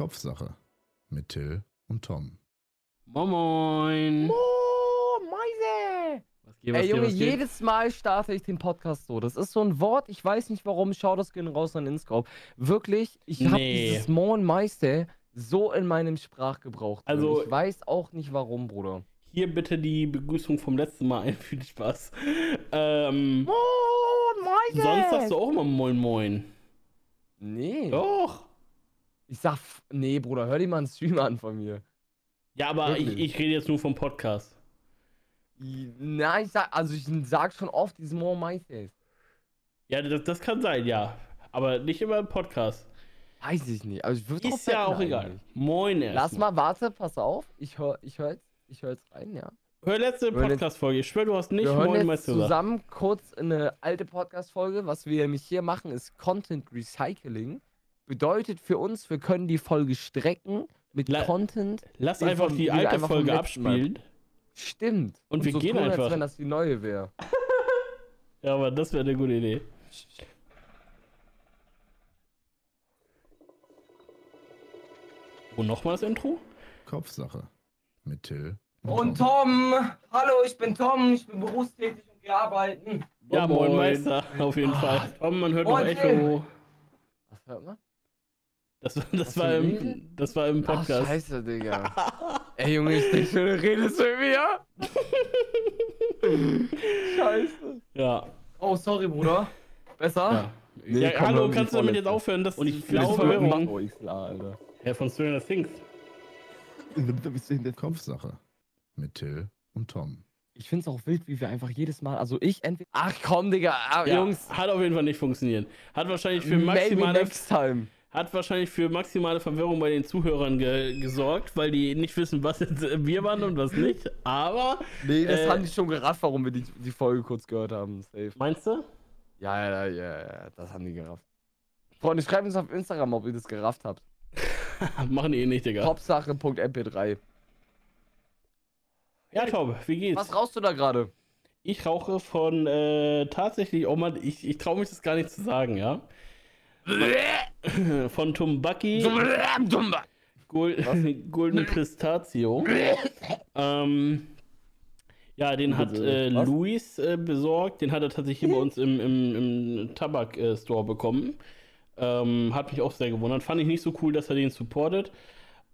Kopfsache mit Till und Tom. Moin Moin. Oh, Mäuse! Was geht, Ey, was Junge, geht, was geht? jedes Mal starte ich den Podcast so. Das ist so ein Wort, ich weiß nicht warum. Schau das gehen raus an Inscope. Wirklich, ich habe Nee. dieses Moin Meister so in meinem Sprachgebrauch. drin. Also- ich weiß auch nicht warum, Bruder. Hier bitte die Begrüßung vom letzten Mal ein. Viel Spaß. Ähm, Moin Meister! sonst sagst du auch immer Moin Moin. Nee. Doch. Ich sag, nee, Bruder, hör dir mal einen Stream an von mir. Ja, aber ich, ich rede jetzt nur vom Podcast. Nein, ich sag, also ich sag schon oft diesen Moin Meister. Ja, das, das kann sein, ja. Aber nicht immer im Podcast. Weiß ich nicht. Also ich würde Ist ja auch egal. Moin erst. Lass mal, warte, pass auf. Ich höre ich hör jetzt, ich hör jetzt rein, ja. Hör letzte Podcast-Folge. Ich schwör, du hast nicht wir hören Moin jetzt zusammen kurz eine alte Podcast-Folge. Was wir nämlich hier machen, ist Content Recycling. Bedeutet für uns, wir können die Folge strecken mit La- Content. Lass einfach vom- die wir alte einfach Folge Mal- abspielen. Stimmt. Und wir so gehen tun, einfach. Als wenn das die neue wäre. Ja, aber das wäre eine gute Idee. Wo nochmal das Intro? Kopfsache mit Till Und Tom, hallo, ich bin Tom, ich bin berufstätig und gehe arbeiten. Ja, Moin, moin. Meister, auf jeden Fall. Tom, man hört noch Moin, Echo. Was hört man? Das, das, Hast war du im, das war im Ach, Podcast. scheiße, Digga. Ey, Junge, ich denke schon, du redest mit mir. scheiße. ja. Oh, sorry, Bruder. Besser? ja. Nee, ja komm, hallo, kannst du damit jetzt aufhören? Das Und ich glaube, Verwirrung. Oh, ich klar, Alter. Ja, von Stranger Things. Kopfsache mit Till und Tom. Ich find's auch wild, wie wir einfach jedes Mal, also ich entweder. Ach komm, Digga, ah, Ja, Jungs. hat auf jeden Fall nicht funktioniert. Hat wahrscheinlich für Maybe maximale, next time. Hat wahrscheinlich für maximale Verwirrung bei den Zuhörern ge gesorgt, weil die nicht wissen, was jetzt äh, wir waren und was nicht. Aber, Nee, das Äh, haben die schon gerafft, warum wir die, die Folge kurz gehört haben. Safe. meinst du? Ja, ja, ja, ja, das haben die gerafft. Freunde, schreibt uns auf Instagram, ob ihr das gerafft habt. Machen die eh nicht, Digga. Hauptsache.mp3. Ja, Tom, wie geht's? Was rauchst du da gerade? Ich rauche von äh, tatsächlich, oh Mann, ich, ich traue mich das gar nicht zu sagen, ja. Von Tumbaki Gold, Golden Pistazio. ähm, ja, den hat äh? Luis äh, besorgt. Den hat er tatsächlich hier bei uns im, im, im Tabak-Store bekommen. Ähm, hat mich auch sehr gewundert. Fand ich nicht so cool, dass er den supportet.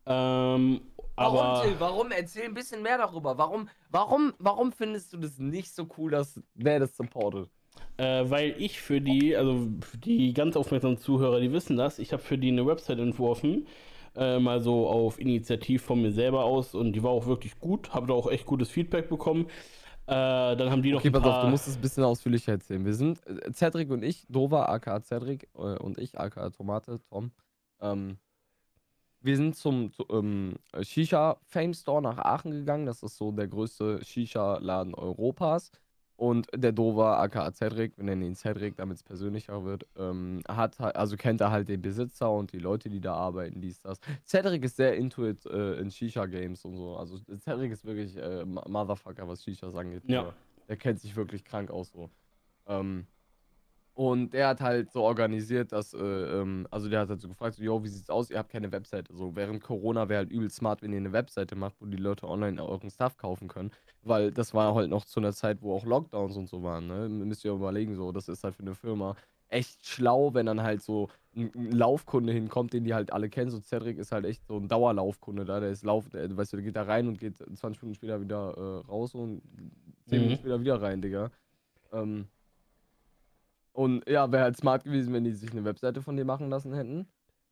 Ähm, aber Warum, Till? Warum? Erzähl ein bisschen mehr darüber. Warum, warum, warum findest du das nicht so cool, dass wer das supportet? Äh, weil ich für die, also für die ganz aufmerksamen Zuhörer, die wissen das, ich habe für die eine Website entworfen, äh, mal so auf Initiativ von mir selber aus und die war auch wirklich gut, habe da auch echt gutes Feedback bekommen. Äh, dann haben die noch Okay, pass auf, du musst es ein bisschen ausführlicher erzählen. Wir sind, äh, Cedric und ich, Dova, aka Cedric, äh, und ich, aka Tomate, Tom, ähm, wir sind zum, zu, ähm, Shisha Fame Store nach Aachen gegangen. Das ist so der größte Shisha-Laden Europas. Und der Dova, aka Cedric, wir nennen ihn Cedric, damit es persönlicher wird, ähm, hat halt, also kennt er halt den Besitzer und die Leute, die da arbeiten, dies, das. Cedric ist sehr into it äh, in Shisha-Games und so. Also Cedric ist wirklich äh, Motherfucker, was Shishas angeht. Ja. Der- Der kennt sich wirklich krank aus so. Ähm, und der hat halt so organisiert, dass, äh, ähm, also der hat halt so gefragt, so, yo, wie sieht's aus? Ihr habt keine Webseite. So, während Corona wäre halt übel smart, wenn ihr eine Webseite macht, wo die Leute online euren Stuff kaufen können. Weil das war halt noch zu einer Zeit, wo auch Lockdowns und so waren, ne? Müsst ihr überlegen, so, das ist halt für eine Firma echt schlau, wenn dann halt so ein, ein Laufkunde hinkommt, den die halt alle kennen. So Cedric ist halt echt so ein Dauerlaufkunde da, der ist Lauf, der, weißt du, der geht da rein und geht 20 Minuten später wieder äh, raus und 10 Mhm. Minuten später wieder rein, Digga. Ähm, und ja, wäre halt smart gewesen, wenn die sich eine Webseite von dir machen lassen hätten.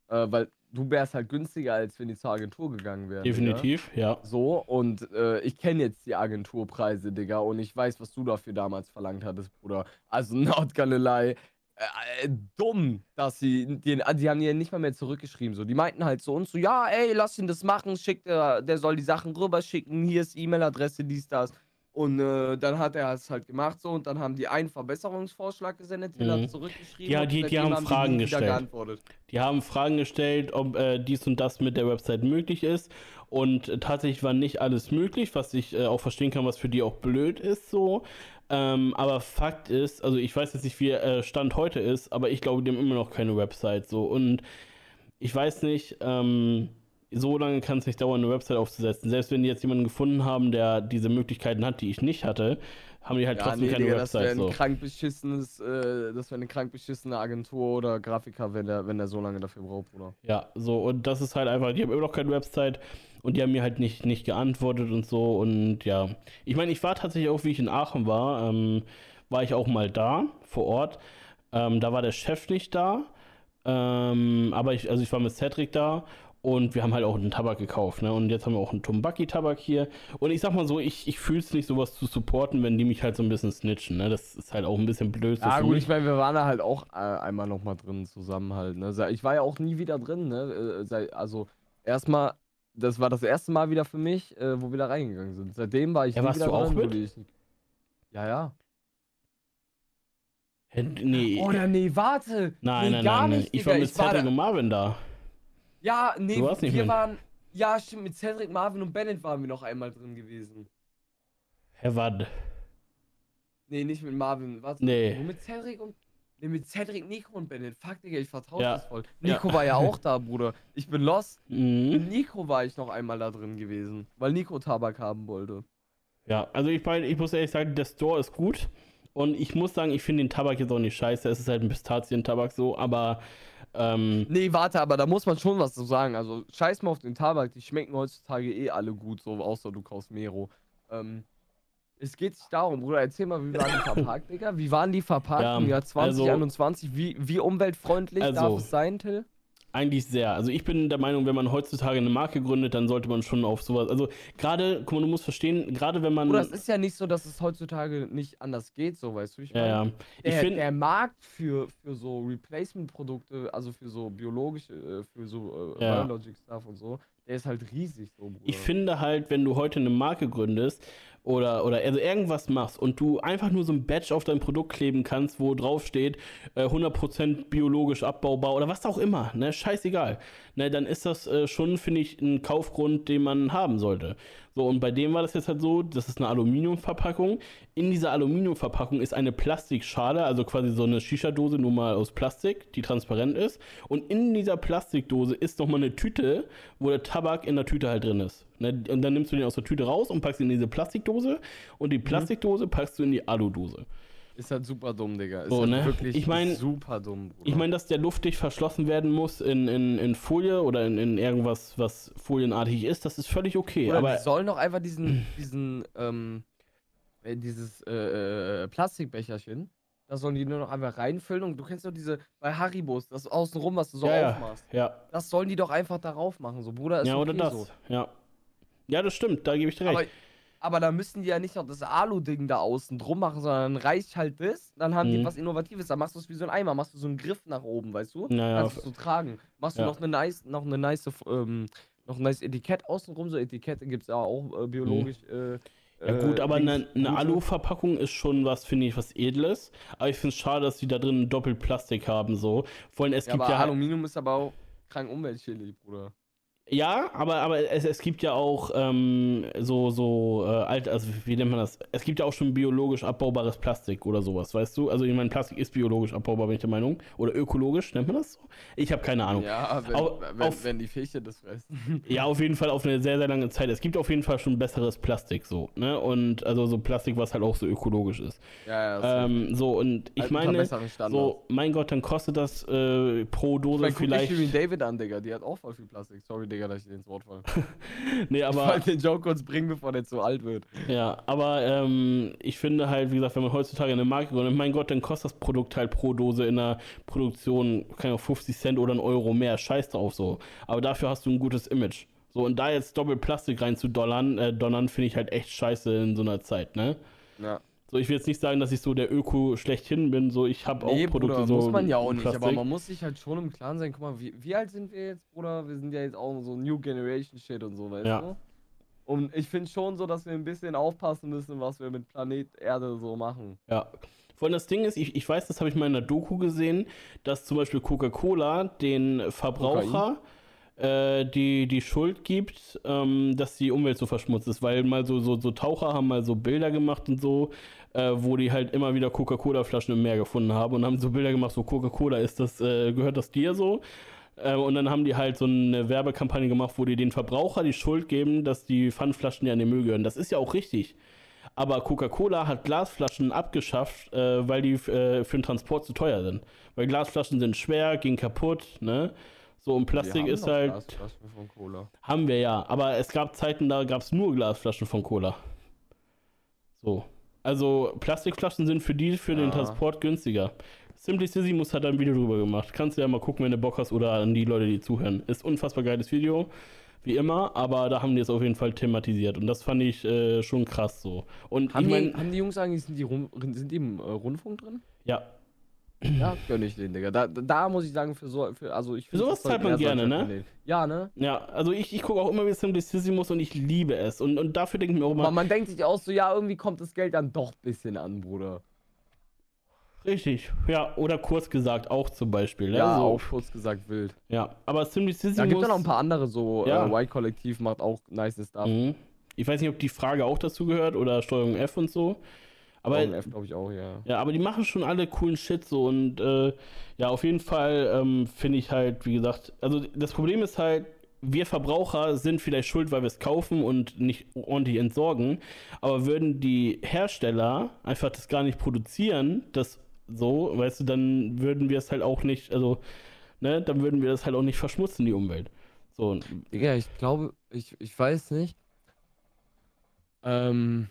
Äh, weil du wärst halt günstiger, als wenn die zur Agentur gegangen wären. Digga. Definitiv, ja. So, und äh, ich kenne jetzt die Agenturpreise, Digga, und ich weiß, was du dafür damals verlangt hattest, Bruder. Also, not gonna lie. Äh, dumm, dass sie den, also die haben dir nicht mal mehr zurückgeschrieben. So, die meinten halt so und so, ja, ey, lass ihn das machen, schickt der, der soll die Sachen rüberschicken, hier ist E-Mail-Adresse, dies, das. Und äh, dann hat er es halt gemacht so und dann haben die einen Verbesserungsvorschlag gesendet, den Mhm. hat zurückgeschrieben. Ja, die- die haben Fragen wieder gestellt. geantwortet. Die haben Fragen gestellt, ob äh, dies und das mit der Website möglich ist. Und äh, tatsächlich war nicht alles möglich, was ich äh, auch verstehen kann, was für die auch blöd ist so. Ähm, aber Fakt ist, also ich weiß jetzt nicht, wie äh, Stand heute ist, aber ich glaube, die haben immer noch keine Website so. Und ich weiß nicht, ähm, so lange kann es nicht dauern, eine Website aufzusetzen. Selbst wenn die jetzt jemanden gefunden haben, der diese Möglichkeiten hat, die ich nicht hatte, haben die halt Ja, trotzdem nee, keine Digga, das wäre Website. ein So. krank beschissenes, äh, das wäre eine krank beschissene Agentur oder Grafiker, wenn der, wenn der so lange dafür braucht, Bruder. Ja, so, und das ist halt einfach, die haben immer noch keine Website und die haben mir halt nicht, nicht geantwortet und so. Und ja, ich meine, ich war tatsächlich auch, wie ich in Aachen war, ähm, war ich auch mal da, vor Ort. Ähm, da war der Chef nicht da, ähm, aber ich, also ich war mit Cedric da und wir haben halt auch einen Tabak gekauft, ne? Und jetzt haben wir auch einen Tumbaki-Tabak hier. Und ich sag mal so, ich, ich fühle es nicht, sowas zu supporten, wenn die mich halt so ein bisschen snitchen, ne? Das ist halt auch ein bisschen blöd. Ja, gut, ich meine, wir waren da halt auch äh, einmal nochmal drin zusammen halt, ne? Ich war ja auch nie wieder drin, ne? Äh, Also, erstmal, das war das erste Mal wieder für mich, äh, wo wir da reingegangen sind. Seitdem war ich Ja, nie warst wieder du auch drin, mit? Ich... Ja, ja. Hä, Nee, Oder nee, warte. nein, nee, nein, gar nein, nein. nicht, Ich war mit Cedric da- und Marvin da. Ja, nee, wir mit. waren. Ja, stimmt, mit Cedric, Marvin und Bennett waren wir noch einmal drin gewesen. Herr Watt. Nee, nicht mit Marvin, warte. Nee. Nur mit Cedric und. Nee, mit Cedric, Nico und Bennett. Fuck, Digga, ich vertraue Ja. das voll. Ja. Nico war ja auch da, Bruder. Ich bin lost. Mhm. Mit Nico war ich noch einmal da drin gewesen, weil Nico Tabak haben wollte. Ja, also ich meine, ich muss ehrlich sagen, der Store ist gut. Und ich muss sagen, ich finde den Tabak jetzt auch nicht scheiße. Es ist halt ein Pistazien-Tabak so, aber ähm, Nee, warte, aber da muss man schon was zu sagen. Also, scheiß mal auf den Tabak, die schmecken heutzutage eh alle gut, so außer du kaufst Mero. Ähm, es geht sich darum, Bruder, erzähl mal, wie waren die verpackt, Digga? Wie waren die verpackt Ja, im Jahr also- 2021? wie, wie umweltfreundlich darf Also- es sein, Till? Eigentlich sehr. Also ich bin der Meinung, wenn man heutzutage eine Marke gründet, dann sollte man schon auf sowas. Also gerade, guck mal, du musst verstehen, gerade wenn man. Bruder, es ist ja nicht so, dass es heutzutage nicht anders geht, so, weißt du? Ich ja, mein, ja. Ich Der, finde. der Markt für, für so Replacement-Produkte, also für so biologische, äh, für so äh, Ja. Biologic-Stuff und so, der ist halt riesig so, Bruder. Ich finde halt, wenn du heute eine Marke gründest oder, oder also irgendwas machst und du einfach nur so ein Badge auf dein Produkt kleben kannst, wo drauf steht, äh, 100% biologisch abbaubar oder was auch immer, ne, scheißegal, ne, dann ist das äh, schon, finde ich, ein Kaufgrund, den man haben sollte. So, und bei dem war das jetzt halt so, das ist eine Aluminiumverpackung. In dieser Aluminiumverpackung ist eine Plastikschale, also quasi so eine Shisha-Dose, nur mal aus Plastik, die transparent ist. Und in dieser Plastikdose ist nochmal eine Tüte, wo der Tabak in der Tüte halt drin ist. Ne? Und dann nimmst du den aus der Tüte raus und packst ihn in diese Plastikdose. Und die Plastikdose packst du in die Aludose. Ist halt super dumm, Digga. Ist So, halt ne? wirklich Ich mein- super dumm, Bruder. Ich meine, dass der luftdicht verschlossen werden muss in, in, in Folie oder in, in irgendwas, was folienartig ist, das ist völlig okay. Oder aber die sollen doch einfach diesen, diesen, ähm, äh, dieses äh, äh, Plastikbecherchen, da sollen die nur noch einfach reinfüllen und du kennst doch diese, bei Haribos, das außenrum, was du so ja, aufmachst. ja. Das sollen die doch einfach darauf machen, so, Bruder, ist ja, oder okay das. so. Ja. Ja, das stimmt, da gebe ich dir recht. Aber, aber da müssen die ja nicht noch das Alu-Ding da außen drum machen, sondern reicht halt das, dann haben die Mhm. was Innovatives, dann machst du es wie so ein Eimer, machst du so einen Griff nach oben, weißt du? Naja, Kannst du so tragen. Machst du ja. noch eine nice, noch eine nice, ähm, noch ein nice Etikett außenrum, so Etikette gibt es ja auch äh, biologisch. Äh, Ja gut, äh, aber Dings, eine, eine. Alu-Verpackung ist schon was, finde ich, was Edles. Aber ich finde es schade, dass die da drin doppelt Plastik haben, so. Vor allem, es Ja, gibt aber ja... Aluminium ist aber auch krank umweltschädlich, Bruder. Ja, aber, aber es, es gibt ja auch ähm, so, so äh, alt, also wie nennt man das? Es gibt ja auch schon biologisch abbaubares Plastik oder sowas, weißt du? Also ich meine, Plastik ist biologisch abbaubar, bin ich der Meinung. Oder ökologisch, nennt man das so? Ich habe keine Ahnung. Ja, wenn, Au- wenn, auf- wenn die Fische das fressen. Ja, auf jeden Fall auf eine sehr, sehr lange Zeit. Es gibt auf jeden Fall schon besseres Plastik so, ne? Und also so Plastik, was halt auch so ökologisch ist. ja, ja, Ähm, so, und ich unter meine, so, mein Gott, dann kostet das äh, pro Ich Dose mein, guck dich vielleicht. Shirin David an, Digga. Die hat auch voll viel Plastik. Sorry, Digga, dass ich dir ins Wort falle. Nee, Ich aber. wollte den Joke kurz bringen, bevor der zu alt wird. Ja, aber ähm, ich finde halt, wie gesagt, wenn man heutzutage eine Marke gründet, mein Gott, dann kostet das Produkt halt pro Dose in der Produktion, keine Ahnung, 50 Cent oder ein Euro mehr. Scheiß drauf so. Aber dafür hast du ein gutes Image. So, und da jetzt doppelt Plastik rein zu dollern, äh, donnern, finde ich halt echt scheiße in so einer Zeit, ne? Ja. So, ich will jetzt nicht sagen, dass ich so der Öko schlechthin bin, so, ich habe auch Nee, Produkte Bruder, so. muss man ja auch nicht, aber man muss sich halt schon im Klaren sein. Guck mal, wie, wie alt sind wir jetzt, Bruder? Wir sind ja jetzt auch so New Generation Shit und so, weißt Ja. du? Und ich finde schon so, dass wir ein bisschen aufpassen müssen, was wir mit Planet Erde so machen. Ja. Vor allem das Ding ist, ich, ich weiß, das habe ich mal in der Doku gesehen, dass zum Beispiel Coca-Cola den Verbraucher äh, die, die Schuld gibt, ähm, dass die Umwelt so verschmutzt ist, weil mal so, so, so Taucher haben mal so Bilder gemacht und so, äh, wo die halt immer wieder Coca-Cola-Flaschen im Meer gefunden haben und haben so Bilder gemacht, so Coca-Cola, ist das, äh, gehört das dir so? Äh, und dann haben die halt so eine Werbekampagne gemacht, wo die den Verbraucher die Schuld geben, dass die Pfandflaschen ja in den Müll gehören. Das ist ja auch richtig. Aber Coca-Cola hat Glasflaschen abgeschafft, äh, weil die äh, für den Transport zu teuer sind. Weil Glasflaschen sind schwer, gehen kaputt, ne? So, und Plastik ist halt. Glasflaschen von Cola. Haben wir ja, aber es gab Zeiten, da gab es nur Glasflaschen von Cola. So. Also Plastikflaschen sind für die für den Ja. Transport günstiger. Simply Sisymus hat ein Video drüber gemacht. Kannst du ja mal gucken, wenn du Bock hast oder an die Leute, die zuhören. Ist unfassbar geiles Video, wie immer, aber da haben die es auf jeden Fall thematisiert und das fand ich äh, schon krass so. Und Haben, ich meine, die, haben die Jungs eigentlich, sind die, rum, sind die im äh, Rundfunk drin? ja, Ja, gönn ich den, Digga. Da, da muss ich sagen, für so, für, also ich sowas zahlt man gerne, ne? Ja, ne? ja, also ich, ich gucke auch immer wieder Simply Sisymus und ich liebe es. Und, und dafür denke ich mir auch Aber immer, man denkt sich auch so, ja, irgendwie kommt das Geld dann doch ein bisschen an, Bruder. richtig, ja, oder kurz gesagt auch zum Beispiel. ne? Ja, so, auch kurz gesagt wild. Ja, aber Simply Sisymus. Da gibt es noch ein paar andere, so Ja. äh, Y-Kollektiv macht auch nice Stuff. Mhm. Ich weiß nicht, ob die Frage auch dazu gehört oder Steuerung F und so. Aber Aber F glaube ich auch, ja. ja, aber die machen schon alle coolen Shit so und äh, ja, auf jeden Fall ähm, finde ich halt, wie gesagt, also das Problem ist halt, wir Verbraucher sind vielleicht schuld, weil wir es kaufen und nicht ordentlich entsorgen, aber würden die Hersteller einfach das gar nicht produzieren, das so, weißt du, dann würden wir es halt auch nicht, also, ne, dann würden wir das halt auch nicht verschmutzen, die Umwelt. So, Digga, ich glaube, ich, ich weiß nicht. Ähm,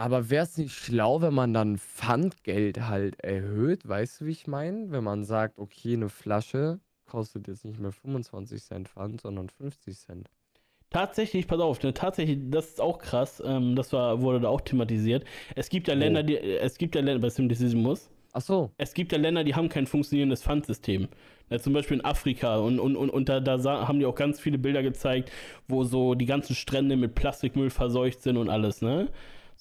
aber wäre es nicht schlau, wenn man dann Pfandgeld halt erhöht? Weißt du, wie ich meine? Wenn man sagt, okay, eine Flasche kostet jetzt nicht mehr 25 Cent Pfand, sondern 50 Cent. Tatsächlich, pass auf, ne, tatsächlich, das ist auch krass, ähm, das war, wurde da auch thematisiert. Es gibt ja Wo? Länder, die, es gibt ja Länder, bei Simplicismus, Ach so. es gibt ja Länder, die haben kein funktionierendes Pfandsystem. Ne, zum Beispiel in Afrika und, und, und, und da, da haben die auch ganz viele Bilder gezeigt, wo so die ganzen Strände mit Plastikmüll verseucht sind und alles, ne?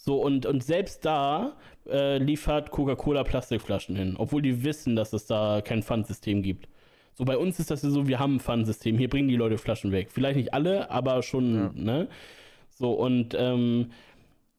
So, und, und selbst da äh, liefert Coca-Cola Plastikflaschen hin, obwohl die wissen, dass es da kein Pfandsystem gibt. So, bei uns ist das ja so, wir haben ein Pfandsystem, hier bringen die Leute Flaschen weg. Vielleicht nicht alle, aber schon, Ja. ne? So, und ähm,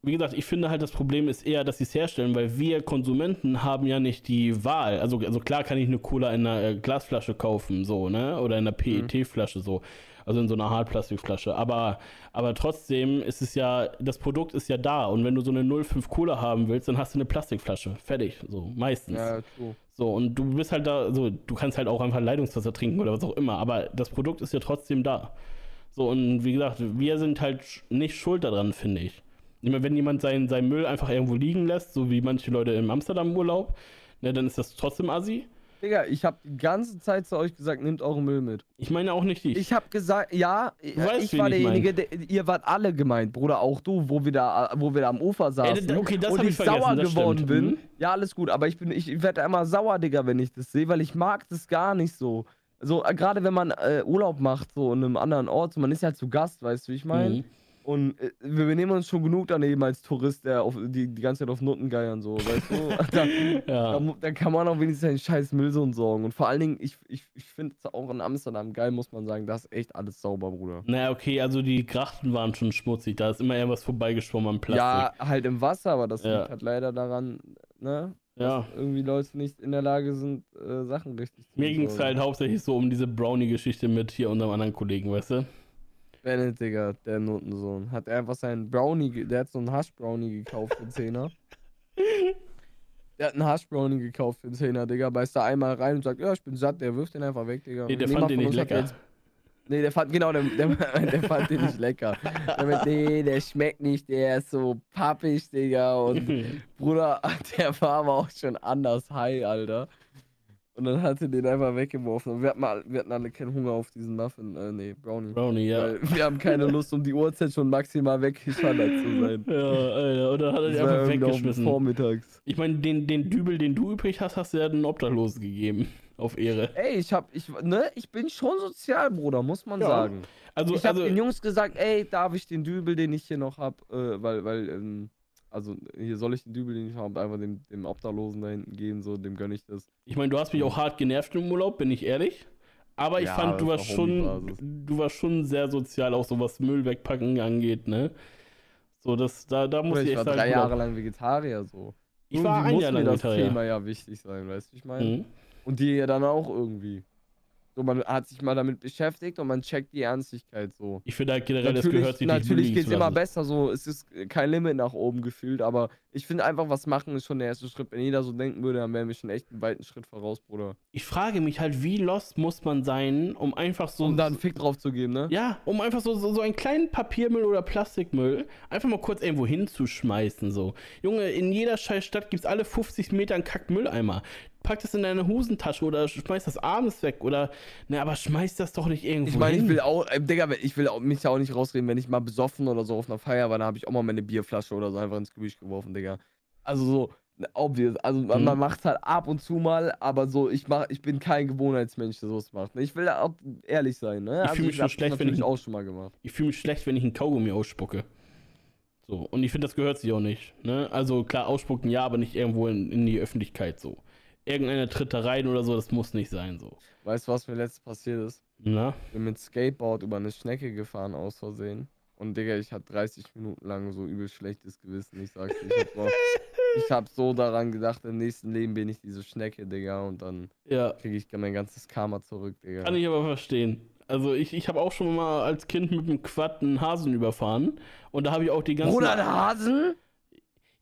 wie gesagt, ich finde halt, das Problem ist eher, dass sie es herstellen, weil wir Konsumenten haben ja nicht die Wahl. Also, also klar kann ich eine Cola in einer äh, Glasflasche kaufen, so, ne? Oder in einer PET-Flasche, so. Also in so einer Hartplastikflasche. Aber, aber trotzdem ist es ja, das Produkt ist ja da. Und wenn du so eine 05 Cola haben willst, dann hast du eine Plastikflasche. Fertig, so, meistens. Ja, true. So, und du bist halt da, so, du kannst halt auch einfach Leitungswasser trinken oder was auch immer, aber das Produkt ist ja trotzdem da. So, und wie gesagt, wir sind halt nicht schuld daran, finde ich. Meine, wenn jemand seinen, seinen Müll einfach irgendwo liegen lässt, so wie manche Leute im Amsterdam-Urlaub, ne, dann ist das trotzdem assi. Digga, ich habe die ganze Zeit zu euch gesagt, nehmt euren Müll mit. Ich meine auch nicht dich. Ich habe gesagt, ja, weißt, ich war derjenige, der, ihr wart alle gemeint, Bruder, auch du, wo wir da, wo wir da am Ufer saßen. d- okay, das und ich ich sauer geworden stimmt. bin. Mhm. Ja, alles gut, aber ich bin, ich werde immer sauer, Digga, wenn ich das sehe, weil ich mag das gar nicht so. So, äh, gerade wenn man äh, Urlaub macht, so in einem anderen Ort, so, man ist ja zu Gast, weißt du, wie ich meine? Mhm. Und äh, wir, wir nehmen uns schon genug daneben als Tourist, der auf, die, die ganze Zeit auf Nutten geiern, so, weißt du? da, Ja. da, da kann man auch wenigstens seinen scheiß Müll so entsorgen. Und vor allen Dingen, ich, ich, ich finde es auch in Amsterdam geil, muss man sagen, da ist echt alles sauber, Bruder. Naja, okay, also die Grachten waren schon schmutzig, da ist immer irgendwas vorbeigeschwommen am Plastik. Ja, halt im Wasser, aber das Ja. liegt halt leider daran, ne? Ja. Dass irgendwie Leute nicht in der Lage sind, äh, Sachen richtig zu Mir ging es halt hauptsächlich so um diese Brownie-Geschichte mit hier unserem anderen Kollegen, weißt du? Bennett, Digga, der Notensohn. Hat er einfach seinen Brownie, der hat so einen Hash-Brownie gekauft für 10er. Der hat einen Hash-Brownie gekauft für 10er, Digga. Beißt da einmal rein und sagt, ja, ich bin satt, der wirft den einfach weg, Digga. Nee, der Niemand fand den nicht lecker. jetzt- Nee, der fand, genau, der, der, der fand den nicht lecker. Der meint, nee, der schmeckt nicht, der ist so pappig, Digga. Und Bruder, der war aber auch schon anders high, Alter. Und dann hat er den einfach weggeworfen. Und wir hatten, mal, wir hatten alle keinen Hunger auf diesen Muffin, äh, nee, Brownie. Brownie, ja. Weil wir haben keine Lust, um die Uhrzeit schon maximal weggeschallert zu sein. Ja, Alter, und dann hat er war einfach weggeschmissen. Vormittags. Ich meine, den, den Dübel, den du übrig hast, hast du ja den Obdachlosen gegeben. Auf Ehre. Ey, ich hab, ich, ne, ich bin schon sozial, Bruder, muss man Ja. sagen. Also, Ich hab also den Jungs gesagt, ey, darf ich den Dübel, den ich hier noch hab, äh, weil, weil, ähm, also hier soll ich den Dübel, den ich habe, einfach dem, dem Obdachlosen da hinten geben, so, dem gönn ich das. ich meine, du hast mich auch hart genervt im Urlaub, bin ich ehrlich. Aber ich Ja, fand, du das warst war schon, du warst schon sehr sozial, auch so was Müll wegpacken angeht, ne? So, das, da, da muss Oder ich ich echt war drei Jahre lang Vegetarier, so. ich war Irgendwie ein muss Jahr mir lang das Vegetarier. Thema ja wichtig sein, weißt du, ich meine? Mhm. Und die ja dann auch irgendwie. So, man hat sich mal damit beschäftigt und man checkt die Ernstigkeit so. Ich finde halt generell, das natürlich gehört sich nicht natürlich geht es immer besser, so es ist kein Limit nach oben gefühlt, aber ich finde einfach, was machen ist schon der erste Schritt. Wenn jeder so denken würde, dann wären wir schon echt einen weiten Schritt voraus, Bruder. Ich frage mich halt, wie lost muss man sein, um einfach so. Um da einen Fick drauf zu geben, ne? Ja, um einfach so, so, so einen kleinen Papiermüll oder Plastikmüll einfach mal kurz irgendwo hinzuschmeißen. So. Junge, in jeder scheiß Stadt gibt es alle 50 Meter einen Kackmülleimer. Pack das in deine Hosentasche oder schmeiß das abends weg oder. Ne, aber schmeiß das doch nicht irgendwo Ich meine, ich will auch, äh, Digga, ich will auch, mich ja auch nicht rausreden, wenn ich mal besoffen oder so auf einer Feier war, dann habe ich auch mal meine Bierflasche oder so einfach ins Gebüsch geworfen, Digga. Also so, ne, obvious. Also man, Mhm. man macht halt ab und zu mal, aber so, ich mach, ich bin kein Gewohnheitsmensch, der sowas macht. ne? Ich will auch ehrlich sein, ne? Ich fühl mich schon schlecht, wenn ich- auch schon mal gemacht. Ich fühle mich schlecht, wenn ich einen Kaugummi ausspucke. So, und ich finde, das gehört sich auch nicht. Ne? Also klar, ausspucken ja, aber nicht irgendwo in, in die Öffentlichkeit so. Irgendeine tritt da rein oder so, das muss nicht sein so. Weißt du, was mir letztes passiert ist? Na? Ich bin mit Skateboard über eine Schnecke gefahren aus Versehen. Und Digga, ich hatte 30 Minuten lang so übel schlechtes Gewissen. Ich sag's ich hab, so, ich hab so daran gedacht, im nächsten Leben bin ich diese Schnecke, Digga. Und dann Ja, kriege ich mein ganzes Karma zurück, Digga. kann ich aber verstehen. Also ich, ich habe auch schon mal als Kind mit dem Quad einen Hasen überfahren. Und da habe ich auch die ganzen... Bruder, der Hasen?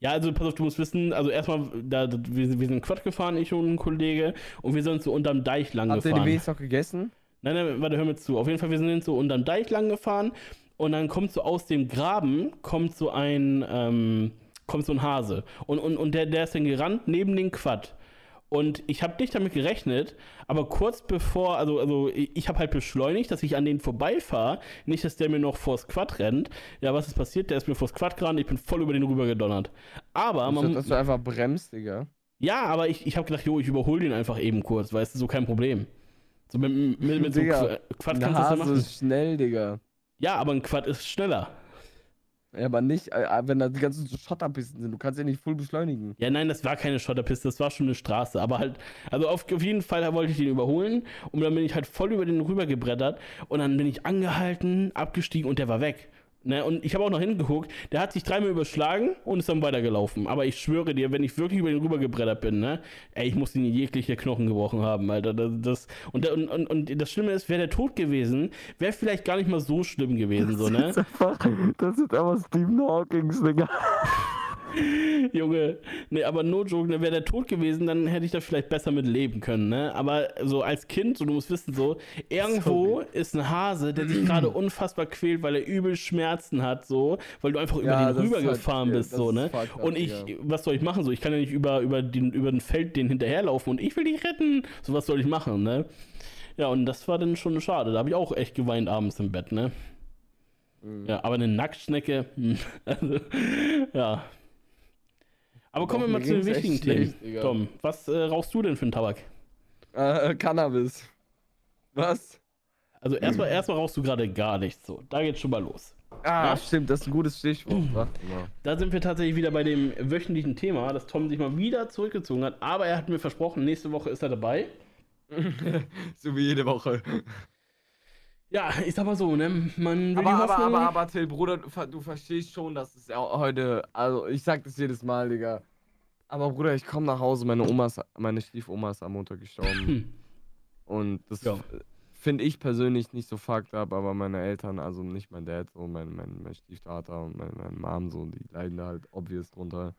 Ja, also pass auf, du musst wissen, also erstmal, da, da, wir, wir sind Quad gefahren, ich und ein Kollege, und wir sind so unterm Deich lang Habt ihr die gefahren. wenigstens noch gegessen? Nein, nein, warte, hör mir zu. Auf jeden Fall, wir sind so unterm Deich lang gefahren und dann kommt so aus dem Graben, kommt so ein, ähm, kommt so ein Hase. Und, und, und der, der ist dann gerannt neben den Quad. Und ich habe nicht damit gerechnet, aber kurz bevor, also, also ich, habe halt beschleunigt, dass ich an den vorbeifahre, nicht, dass der mir noch vors Quad rennt. Ja, was ist passiert? Der ist mir vors Quad gerannt, ich bin voll über den rüber gedonnert. Aber man, dass du einfach bremst, Digga. ja, aber ich, ich habe gedacht, jo, ich überhole den einfach eben kurz, weißt du, so kein Problem. So mit, mit, mit so Digga, Quad kannst du das machen. ist schnell, Digga. Ja, aber ein Quad ist schneller. Ja, aber nicht, äh, äh, wenn da die ganzen Schotterpisten sind. Du kannst ja nicht voll beschleunigen. Ja, nein, das war keine Schotterpiste, das war schon eine Straße. Aber halt, also auf, auf jeden Fall wollte ich den überholen und dann bin ich halt voll über den rüber gebrettert und dann bin ich angehalten, abgestiegen und der war weg. Ne, und ich habe auch noch hingeguckt, der hat sich dreimal überschlagen und ist dann weitergelaufen. Aber ich schwöre dir, wenn ich wirklich über den rüber gebrettert bin, ne, ey, ich muss ihn jegliche Knochen gebrochen haben, Alter. Das, das, und, und, und, und das Schlimme ist, wäre der tot gewesen, wäre vielleicht gar nicht mal so schlimm gewesen, so, ne? einfach, das ist aber Stephen Hawkings, Digga. Junge, ne, aber no joke, ne, wäre der tot gewesen, dann hätte ich da vielleicht besser mit leben können, ne? Aber so als Kind, so, du musst wissen, so, irgendwo ist ein Hase, der sich gerade unfassbar quält, weil er übel Schmerzen hat, so, weil du einfach über Ja, den halt- rübergefahren ja, bist, so, ne? up, Und ich, Digga. was soll ich machen, so? Ich kann ja nicht über, über, den, über den Feld den hinterherlaufen und ich will dich retten. So, was soll ich machen, ne? Ja, und das war dann schon schade. Da habe ich auch echt geweint abends im Bett, ne? Mhm. Ja, aber eine Nacktschnecke, hm, also, ja. Aber kommen wir mal zu den wichtigen Themen. schlecht. Tom, was äh, rauchst du denn für einen Tabak? Äh, Cannabis. Was? Also erstmal erstmal rauchst du gerade gar nichts so. Da geht's schon mal los. Ah, Ja? stimmt, das ist ein gutes Stichwort. Mal. Da sind wir tatsächlich wieder bei dem wöchentlichen Thema, dass Tom sich mal wieder zurückgezogen hat. Aber er hat mir versprochen, nächste Woche ist er dabei. so wie jede Woche. Ja, ich sag mal so, ne? Man will Aber, die aber, Hoffnung... aber, aber, Till, Bruder, du, du verstehst schon, dass es ja heute, also ich sag das jedes Mal, Digga. Aber Bruder, ich komme nach Hause, meine Oma ist, meine Stiefoma ist am Montag gestorben. Und das Ja. finde ich persönlich nicht so fucked up, aber meine Eltern, also nicht mein Dad, so mein, mein, mein Stiefvater und mein, meine Mom, so, die leiden da halt obvious drunter.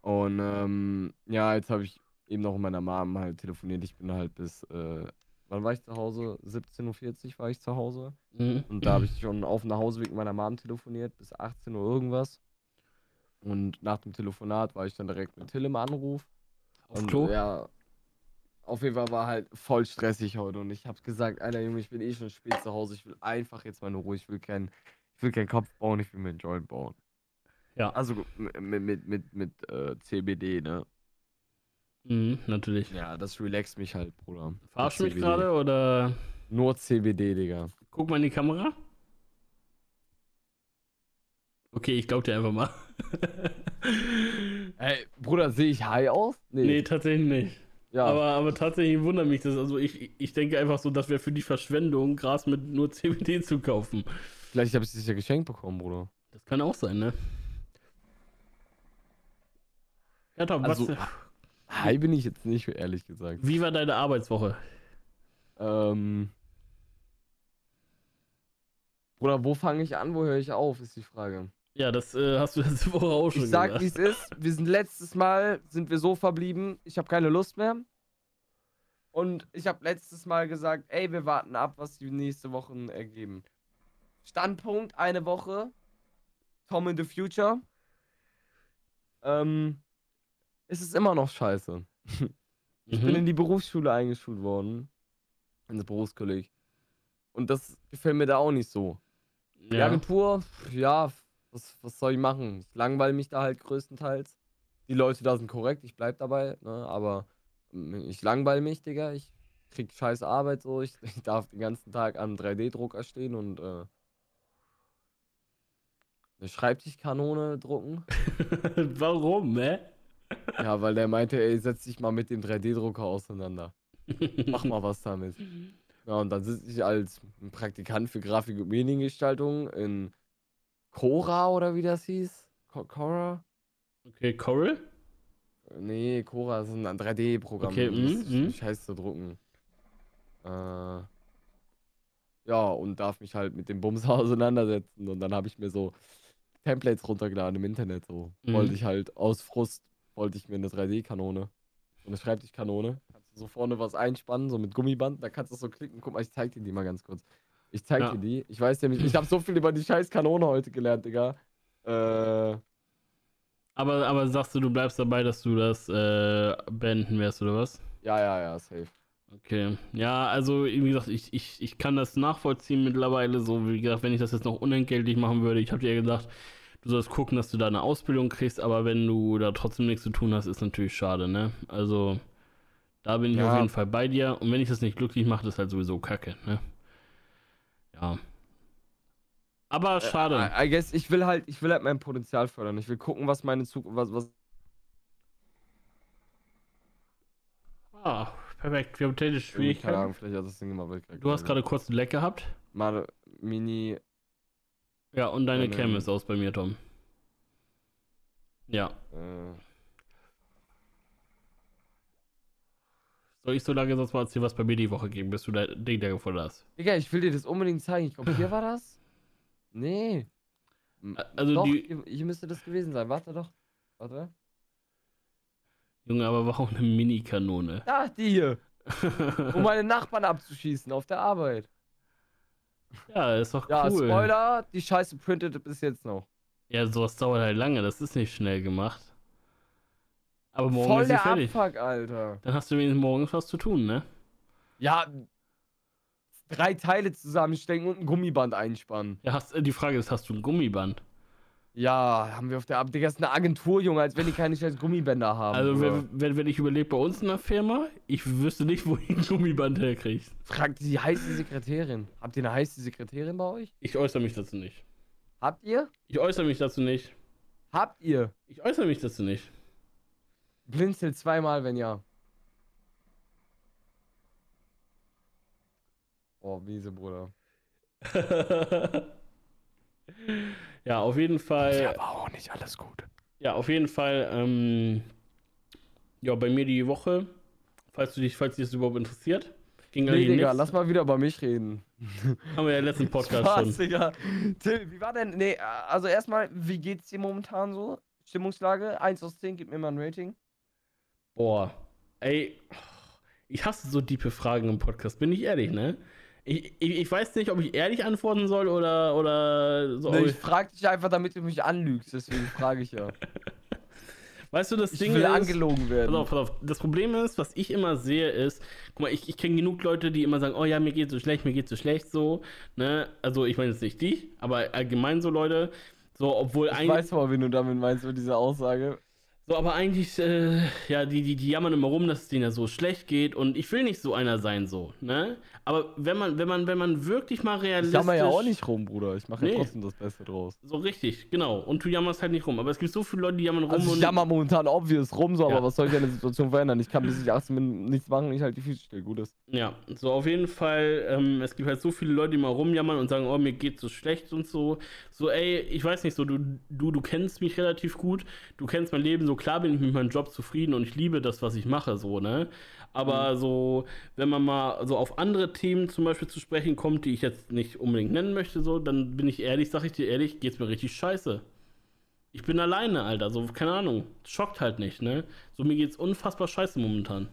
Und ähm, ja, jetzt habe ich eben noch mit meiner Mom halt telefoniert. Ich bin halt bis, äh, wann war ich zu Hause? 17.40 Uhr war ich zu Hause. Mhm. Und da habe ich schon auf dem Nachhauseweg mit meiner Mom telefoniert, bis 18 Uhr irgendwas. Und nach dem Telefonat war ich dann direkt mit Till im Anruf. Auf Und Klo? ja, auf jeden Fall war halt voll stressig heute. Und ich habe gesagt, Alter Junge, ich bin eh schon spät zu Hause. Ich will einfach jetzt meine Ruhe. Ich will keinen ich will keinen Kopf bauen, ich will mir einen Joint bauen. Ja. Also mit, mit, mit, mit äh, CBD, ne? Mhm, natürlich. Ja, das relaxt mich halt, Bruder. Verarsch mich gerade oder Nur CBD, Digga. guck mal in die Kamera? Okay, ich glaub dir einfach mal. Ey, Bruder, sehe ich high aus? nee, tatsächlich nicht. Ja. Aber, aber tatsächlich wundert mich das. Also ich, ich denke einfach so, das wäre für die Verschwendung, Gras mit nur CBD zu kaufen. Vielleicht habe ich das ja geschenkt bekommen, Bruder. Das kann auch sein, ne? Ja, Tom, Also- was, High bin ich jetzt nicht, ehrlich gesagt. wie war deine Arbeitswoche? Ähm. Oder wo fange ich an, wo höre ich auf, ist die Frage. Ja, das äh, hast du letzte Woche auch schon Ich sag, wie gesagt. es ist. Wir sind letztes Mal, sind wir so verblieben, ich habe keine Lust mehr. Und ich habe letztes Mal gesagt, ey, wir warten ab, was die nächste Wochen ergeben. Standpunkt, eine Woche. Tom in the Future. Ähm, es ist immer noch scheiße. Ich bin Mhm. in die Berufsschule eingeschult worden. Ins Berufskolleg. Und das gefällt mir da auch nicht so. Die ja. Agentur, pf, ja, was, was soll ich machen? Ich langweile mich da halt größtenteils. Die Leute da sind korrekt, ich bleib dabei, ne? aber mm, ich langweile mich, Digga. Ich krieg scheiß Arbeit so. Ich, ich darf den ganzen Tag am 3D-Drucker stehen und äh, eine Schreibtischkanone drucken. Warum, ne? Ja, weil der meinte, ey, setz dich mal mit dem 3D-Drucker auseinander. Mach mal was damit. Ja, und dann sitze ich als Praktikant für Grafik und Mediengestaltung in Cora oder wie das hieß. Co- Cora? Okay, Coral? Nee, Cora ist ein 3D-Programm. Okay, mhm, ist mhm. scheiß zu drucken. Äh, ja, und darf mich halt mit dem Bums auseinandersetzen. Und dann habe ich mir so Templates runtergeladen im Internet. So wollte Mhm. ich halt aus Frust, wollte ich mir eine 3D-Kanone. So eine Schreibtischkanone. Kannst du so vorne was einspannen, so mit Gummiband. Da kannst du so klicken. Guck mal, ich zeig dir die mal ganz kurz. Ich zeig Ja. dir die. Ich weiß nämlich, ich habe so viel über die scheiß Kanone heute gelernt, Digga. Äh, Aber, aber sagst du, du bleibst dabei, dass du das äh, beenden wirst, oder was? ja, ja, ja, safe. Okay. Ja, also wie gesagt, ich, ich, ich kann das nachvollziehen mittlerweile. So, wie gesagt, wenn ich das jetzt noch unentgeltlich machen würde, ich habe dir ja gesagt, du sollst gucken, dass du da eine Ausbildung kriegst, aber wenn du da trotzdem nichts zu tun hast, ist natürlich schade, ne? Also, da bin ich Ja. auf jeden Fall bei dir. Und wenn ich das nicht glücklich mache, ist halt sowieso Kacke, ne? Ja. Aber schade. Äh, I, I guess, ich will halt, ich will halt mein Potenzial fördern. Ich will gucken, was meine Zukunft, was, was. Ah, perfekt. Wir haben technische Irgendwie, Keine Ahnung, Schwierigkeiten. vielleicht hat das Ding immer. Du hast gerade kurz ein Leck gehabt. Mal Mini. Ja, und deine Meine- Cam ist aus bei mir, Tom. Ja. Äh, Soll ich so lange sonst mal erzählen, was bei mir die Woche ging, bis du dein Ding da gefunden hast? Digga, ich will dir das unbedingt zeigen. Ich glaube, hier war das. Nee. Also doch, die- hier, müsste das gewesen sein. Warte doch. Warte. Junge, aber warum eine Mini-Kanone? Da, die hier. Um meine Nachbarn abzuschießen auf der Arbeit. Ja, ist doch Ja, cool. Spoiler, die Scheiße printet bis jetzt noch. Ja, sowas dauert halt lange, das ist nicht schnell gemacht. Aber morgen Voll ist sie der fertig. Abfuck, Alter. Dann hast du wenigstens morgens was zu tun, ne? Ja, drei Teile zusammenstecken und ein Gummiband einspannen. Ja, hast, äh, die Frage ist, hast du ein Gummiband? Ja, haben wir auf der Ab Digga, das ist eine Agentur, Junge, als wenn die keine scheiß Gummibänder haben. Also, wenn, wenn, wenn ich überlege, bei uns in der Firma, ich wüsste nicht, wo ich ein Gummiband herkriege. Fragt die heiße Sekretärin. Habt ihr eine heiße Sekretärin bei euch? Ich äußere mich dazu nicht. Habt ihr? Ich äußere mich dazu nicht. Habt ihr? Ich äußere mich dazu nicht. Blinzelt zweimal, wenn ja. Oh, miese Bruder. ja, auf jeden Fall. aber auch nicht alles gut. Ja, auf jeden Fall. Ähm, ja, bei mir die Woche, falls du dich, falls dich das überhaupt interessiert, ging Nee, Digga, nichts. lass mal wieder über mich reden. Haben wir ja im letzten Podcast Spaß, schon. Digga. Till, wie war denn, nee, also erstmal, wie geht's dir momentan so? Stimmungslage? 1 aus 10, gib mir mal ein Rating. Boah, ey, ich hasse so diepe Fragen im Podcast, bin ich ehrlich, ne? Ich, ich, ich weiß nicht, ob ich ehrlich antworten soll oder, oder so. Nee, ich ich, frag dich einfach, damit du mich anlügst, deswegen frage ich ja. weißt du, das Ich Ding will ist. angelogen werden. Pass auf, pass auf. Das Problem ist, was ich immer sehe, ist, guck mal, ich, ich kenne genug Leute, die immer sagen, oh ja, mir geht so schlecht, mir geht so schlecht, so, ne? Also ich meine jetzt nicht die, aber allgemein so Leute, so, obwohl Ich eigentlich, weiß mal, wen du damit meinst mit dieser Aussage. So, aber eigentlich, äh, ja, die, die, die jammern immer rum, dass es denen ja so schlecht geht und ich will nicht so einer sein, so, ne? Aber wenn man, wenn man, wenn man wirklich mal Ich realistisch... jammer ja auch nicht rum, Bruder. Ich mache Nee. ja trotzdem das Beste draus. So richtig, genau. Und du jammerst halt nicht rum. Aber es gibt so viele Leute, die jammern rum Also ich jammer momentan obvious rum, so, Ja. aber was soll ich an der Situation verändern? Ich kann bis ich 18 bin nichts machen, ich halt die Füße still. Gutes. Ja, so auf jeden Fall, ähm, es gibt halt so viele Leute, die mal rumjammern und sagen, oh, mir geht so schlecht und so. So, ey, ich weiß nicht, so, du, du, du kennst mich relativ gut, du kennst mein Leben so so, klar bin ich mit meinem Job zufrieden und ich liebe das, was ich mache, so, ne? Aber mhm. so, wenn man mal so auf andere Themen zum Beispiel zu sprechen kommt, die ich jetzt nicht unbedingt nennen möchte, so, dann bin ich ehrlich, sag ich dir ehrlich, geht's mir richtig scheiße. Ich bin alleine, Alter, so, keine Ahnung, schockt halt nicht, ne? So, mir geht's unfassbar scheiße momentan.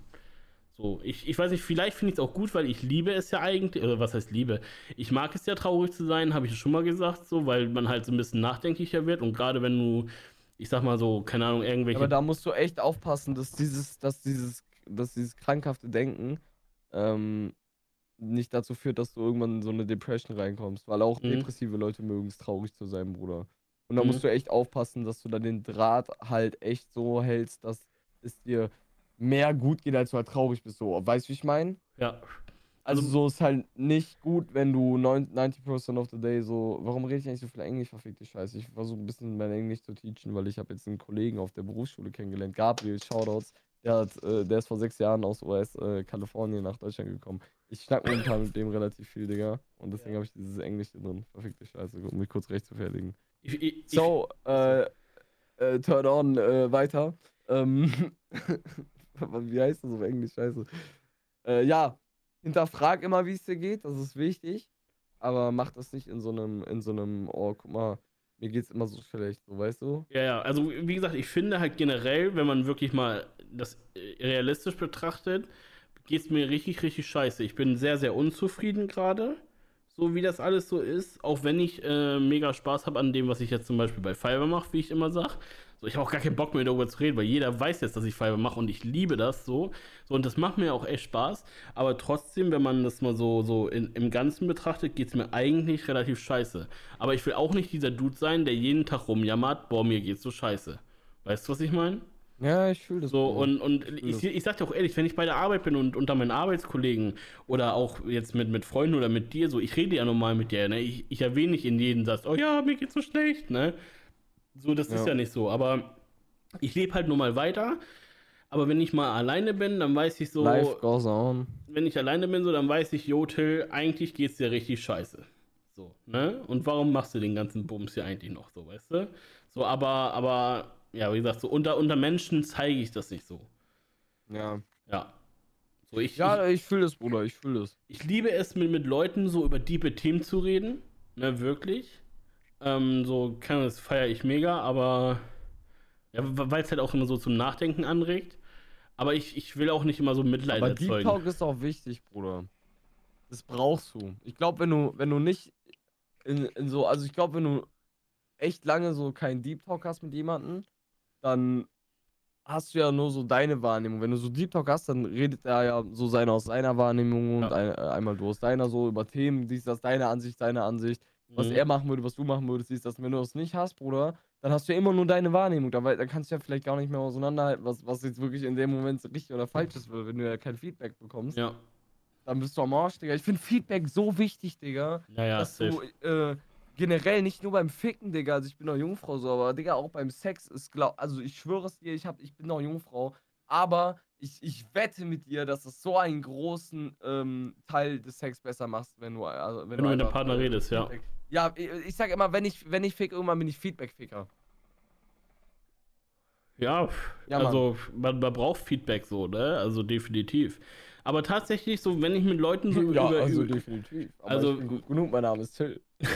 So, ich, ich weiß nicht, vielleicht finde ich es auch gut, weil ich liebe es ja eigentlich, oder was heißt Liebe? Ich mag es ja traurig zu sein, habe ich schon mal gesagt, so, weil man halt so ein bisschen nachdenklicher wird und gerade wenn du, ich sag mal so, keine Ahnung, irgendwelche. Aber da musst du echt aufpassen, dass dieses, dass dieses, dass dieses krankhafte Denken ähm, nicht dazu führt, dass du irgendwann in so eine Depression reinkommst, weil auch mhm. depressive Leute mögen es traurig zu sein, Bruder. Und da mhm. musst du echt aufpassen, dass du dann den Draht halt echt so hältst, dass es dir mehr gut geht, als du halt traurig bist. So, weißt du, wie ich meine? Ja. Also, so ist halt nicht gut, wenn du 90% of the day so. Warum rede ich eigentlich so viel Englisch, verfickte Scheiße? Ich versuche ein bisschen mein Englisch zu teachen, weil ich habe jetzt einen Kollegen auf der Berufsschule kennengelernt, Gabriel, Shoutouts. Der, hat, äh, der ist vor sechs Jahren aus US, äh, Kalifornien nach Deutschland gekommen. Ich schnack momentan mit dem relativ viel, Digga. Und deswegen ja. habe ich dieses Englisch drin. Verfickte Scheiße, um mich kurz recht zu fertigen. Ich, ich, so, äh, äh, turn on, äh, weiter. Ähm, wie heißt das auf Englisch? Scheiße. Äh, ja, hinterfrag immer, wie es dir geht, das ist wichtig. Aber mach das nicht in so einem, in so einem, oh, guck mal, mir geht's immer so schlecht, so weißt du? Ja, ja, also wie gesagt, ich finde halt generell, wenn man wirklich mal das äh, realistisch betrachtet, geht's mir richtig, richtig scheiße. Ich bin sehr, sehr unzufrieden gerade, so wie das alles so ist. Auch wenn ich äh, mega Spaß habe an dem, was ich jetzt zum Beispiel bei Fiverr mache, wie ich immer sage. So, ich habe auch gar keinen Bock mehr darüber zu reden, weil jeder weiß jetzt, dass ich Fiverr mache und ich liebe das so. So, und das macht mir auch echt Spaß. Aber trotzdem, wenn man das mal so, so in, im Ganzen betrachtet, geht es mir eigentlich relativ scheiße. Aber ich will auch nicht dieser Dude sein, der jeden Tag rumjammert, boah, mir geht's so scheiße. Weißt du, was ich meine? Ja, ich fühle das. So, und, und ich, ich, ich sag dir auch ehrlich, wenn ich bei der Arbeit bin und unter meinen Arbeitskollegen oder auch jetzt mit, mit Freunden oder mit dir, so, ich rede ja normal mit dir, ne? Ich, ich erwähne nicht in jedem Satz, oh ja, mir geht's so schlecht, ne? So, das ja. ist ja nicht so. Aber ich lebe halt nur mal weiter. Aber wenn ich mal alleine bin, dann weiß ich so. Life goes on. Wenn ich alleine bin, so, dann weiß ich, Jo, Till, eigentlich geht's dir richtig scheiße. So, ne? Und warum machst du den ganzen Bums hier eigentlich noch so, weißt du? So, aber, aber, ja, wie gesagt, so unter, unter Menschen zeige ich das nicht so. Ja. Ja. So, ich, ja, ich, ich fühle das, Bruder, ich fühle das. Ich liebe es, mit, mit Leuten so über diepe Themen zu reden. Ne, wirklich. Ähm, so kann das feiere ich mega, aber ja, weil es halt auch immer so zum Nachdenken anregt. Aber ich, ich will auch nicht immer so Mitleid aber erzeugen. Deep Talk ist auch wichtig, Bruder. Das brauchst du. Ich glaube, wenn du, wenn du nicht in, in so, also ich glaube, wenn du echt lange so keinen Deep Talk hast mit jemandem, dann hast du ja nur so deine Wahrnehmung. Wenn du so Deep Talk hast, dann redet er ja so seiner aus seiner Wahrnehmung ja. und ein, äh, einmal du aus deiner so über Themen, dies, das, deine Ansicht, deine Ansicht was mhm. er machen würde, was du machen würdest, ist, dass wenn du das nicht hast, Bruder, dann hast du ja immer nur deine Wahrnehmung. Dabei, dann kannst du ja vielleicht gar nicht mehr auseinanderhalten, was, was jetzt wirklich in dem Moment richtig oder falsch ist, wenn du ja kein Feedback bekommst. Ja. Dann bist du am Arsch, Digga. Ich finde Feedback so wichtig, Digga. Ja, ja, dass safe. du äh, generell nicht nur beim Ficken, Digga, also ich bin doch Jungfrau so, aber Digga, auch beim Sex ist glaub, also ich schwöre es dir, ich hab, ich bin doch Jungfrau, aber ich, ich wette mit dir, dass es so einen großen ähm, Teil des Sex besser machst, wenn du, also, wenn, wenn du mit dem Partner redest, ja. Ja, ich sag immer, wenn ich, wenn ich fick, irgendwann bin ich Feedback-Ficker. Ja, ja also man, man, braucht Feedback so, ne? Also definitiv. Aber tatsächlich, so wenn ich mit Leuten so ja, über. Also definitiv. Aber also gut genug, mein Name ist Till.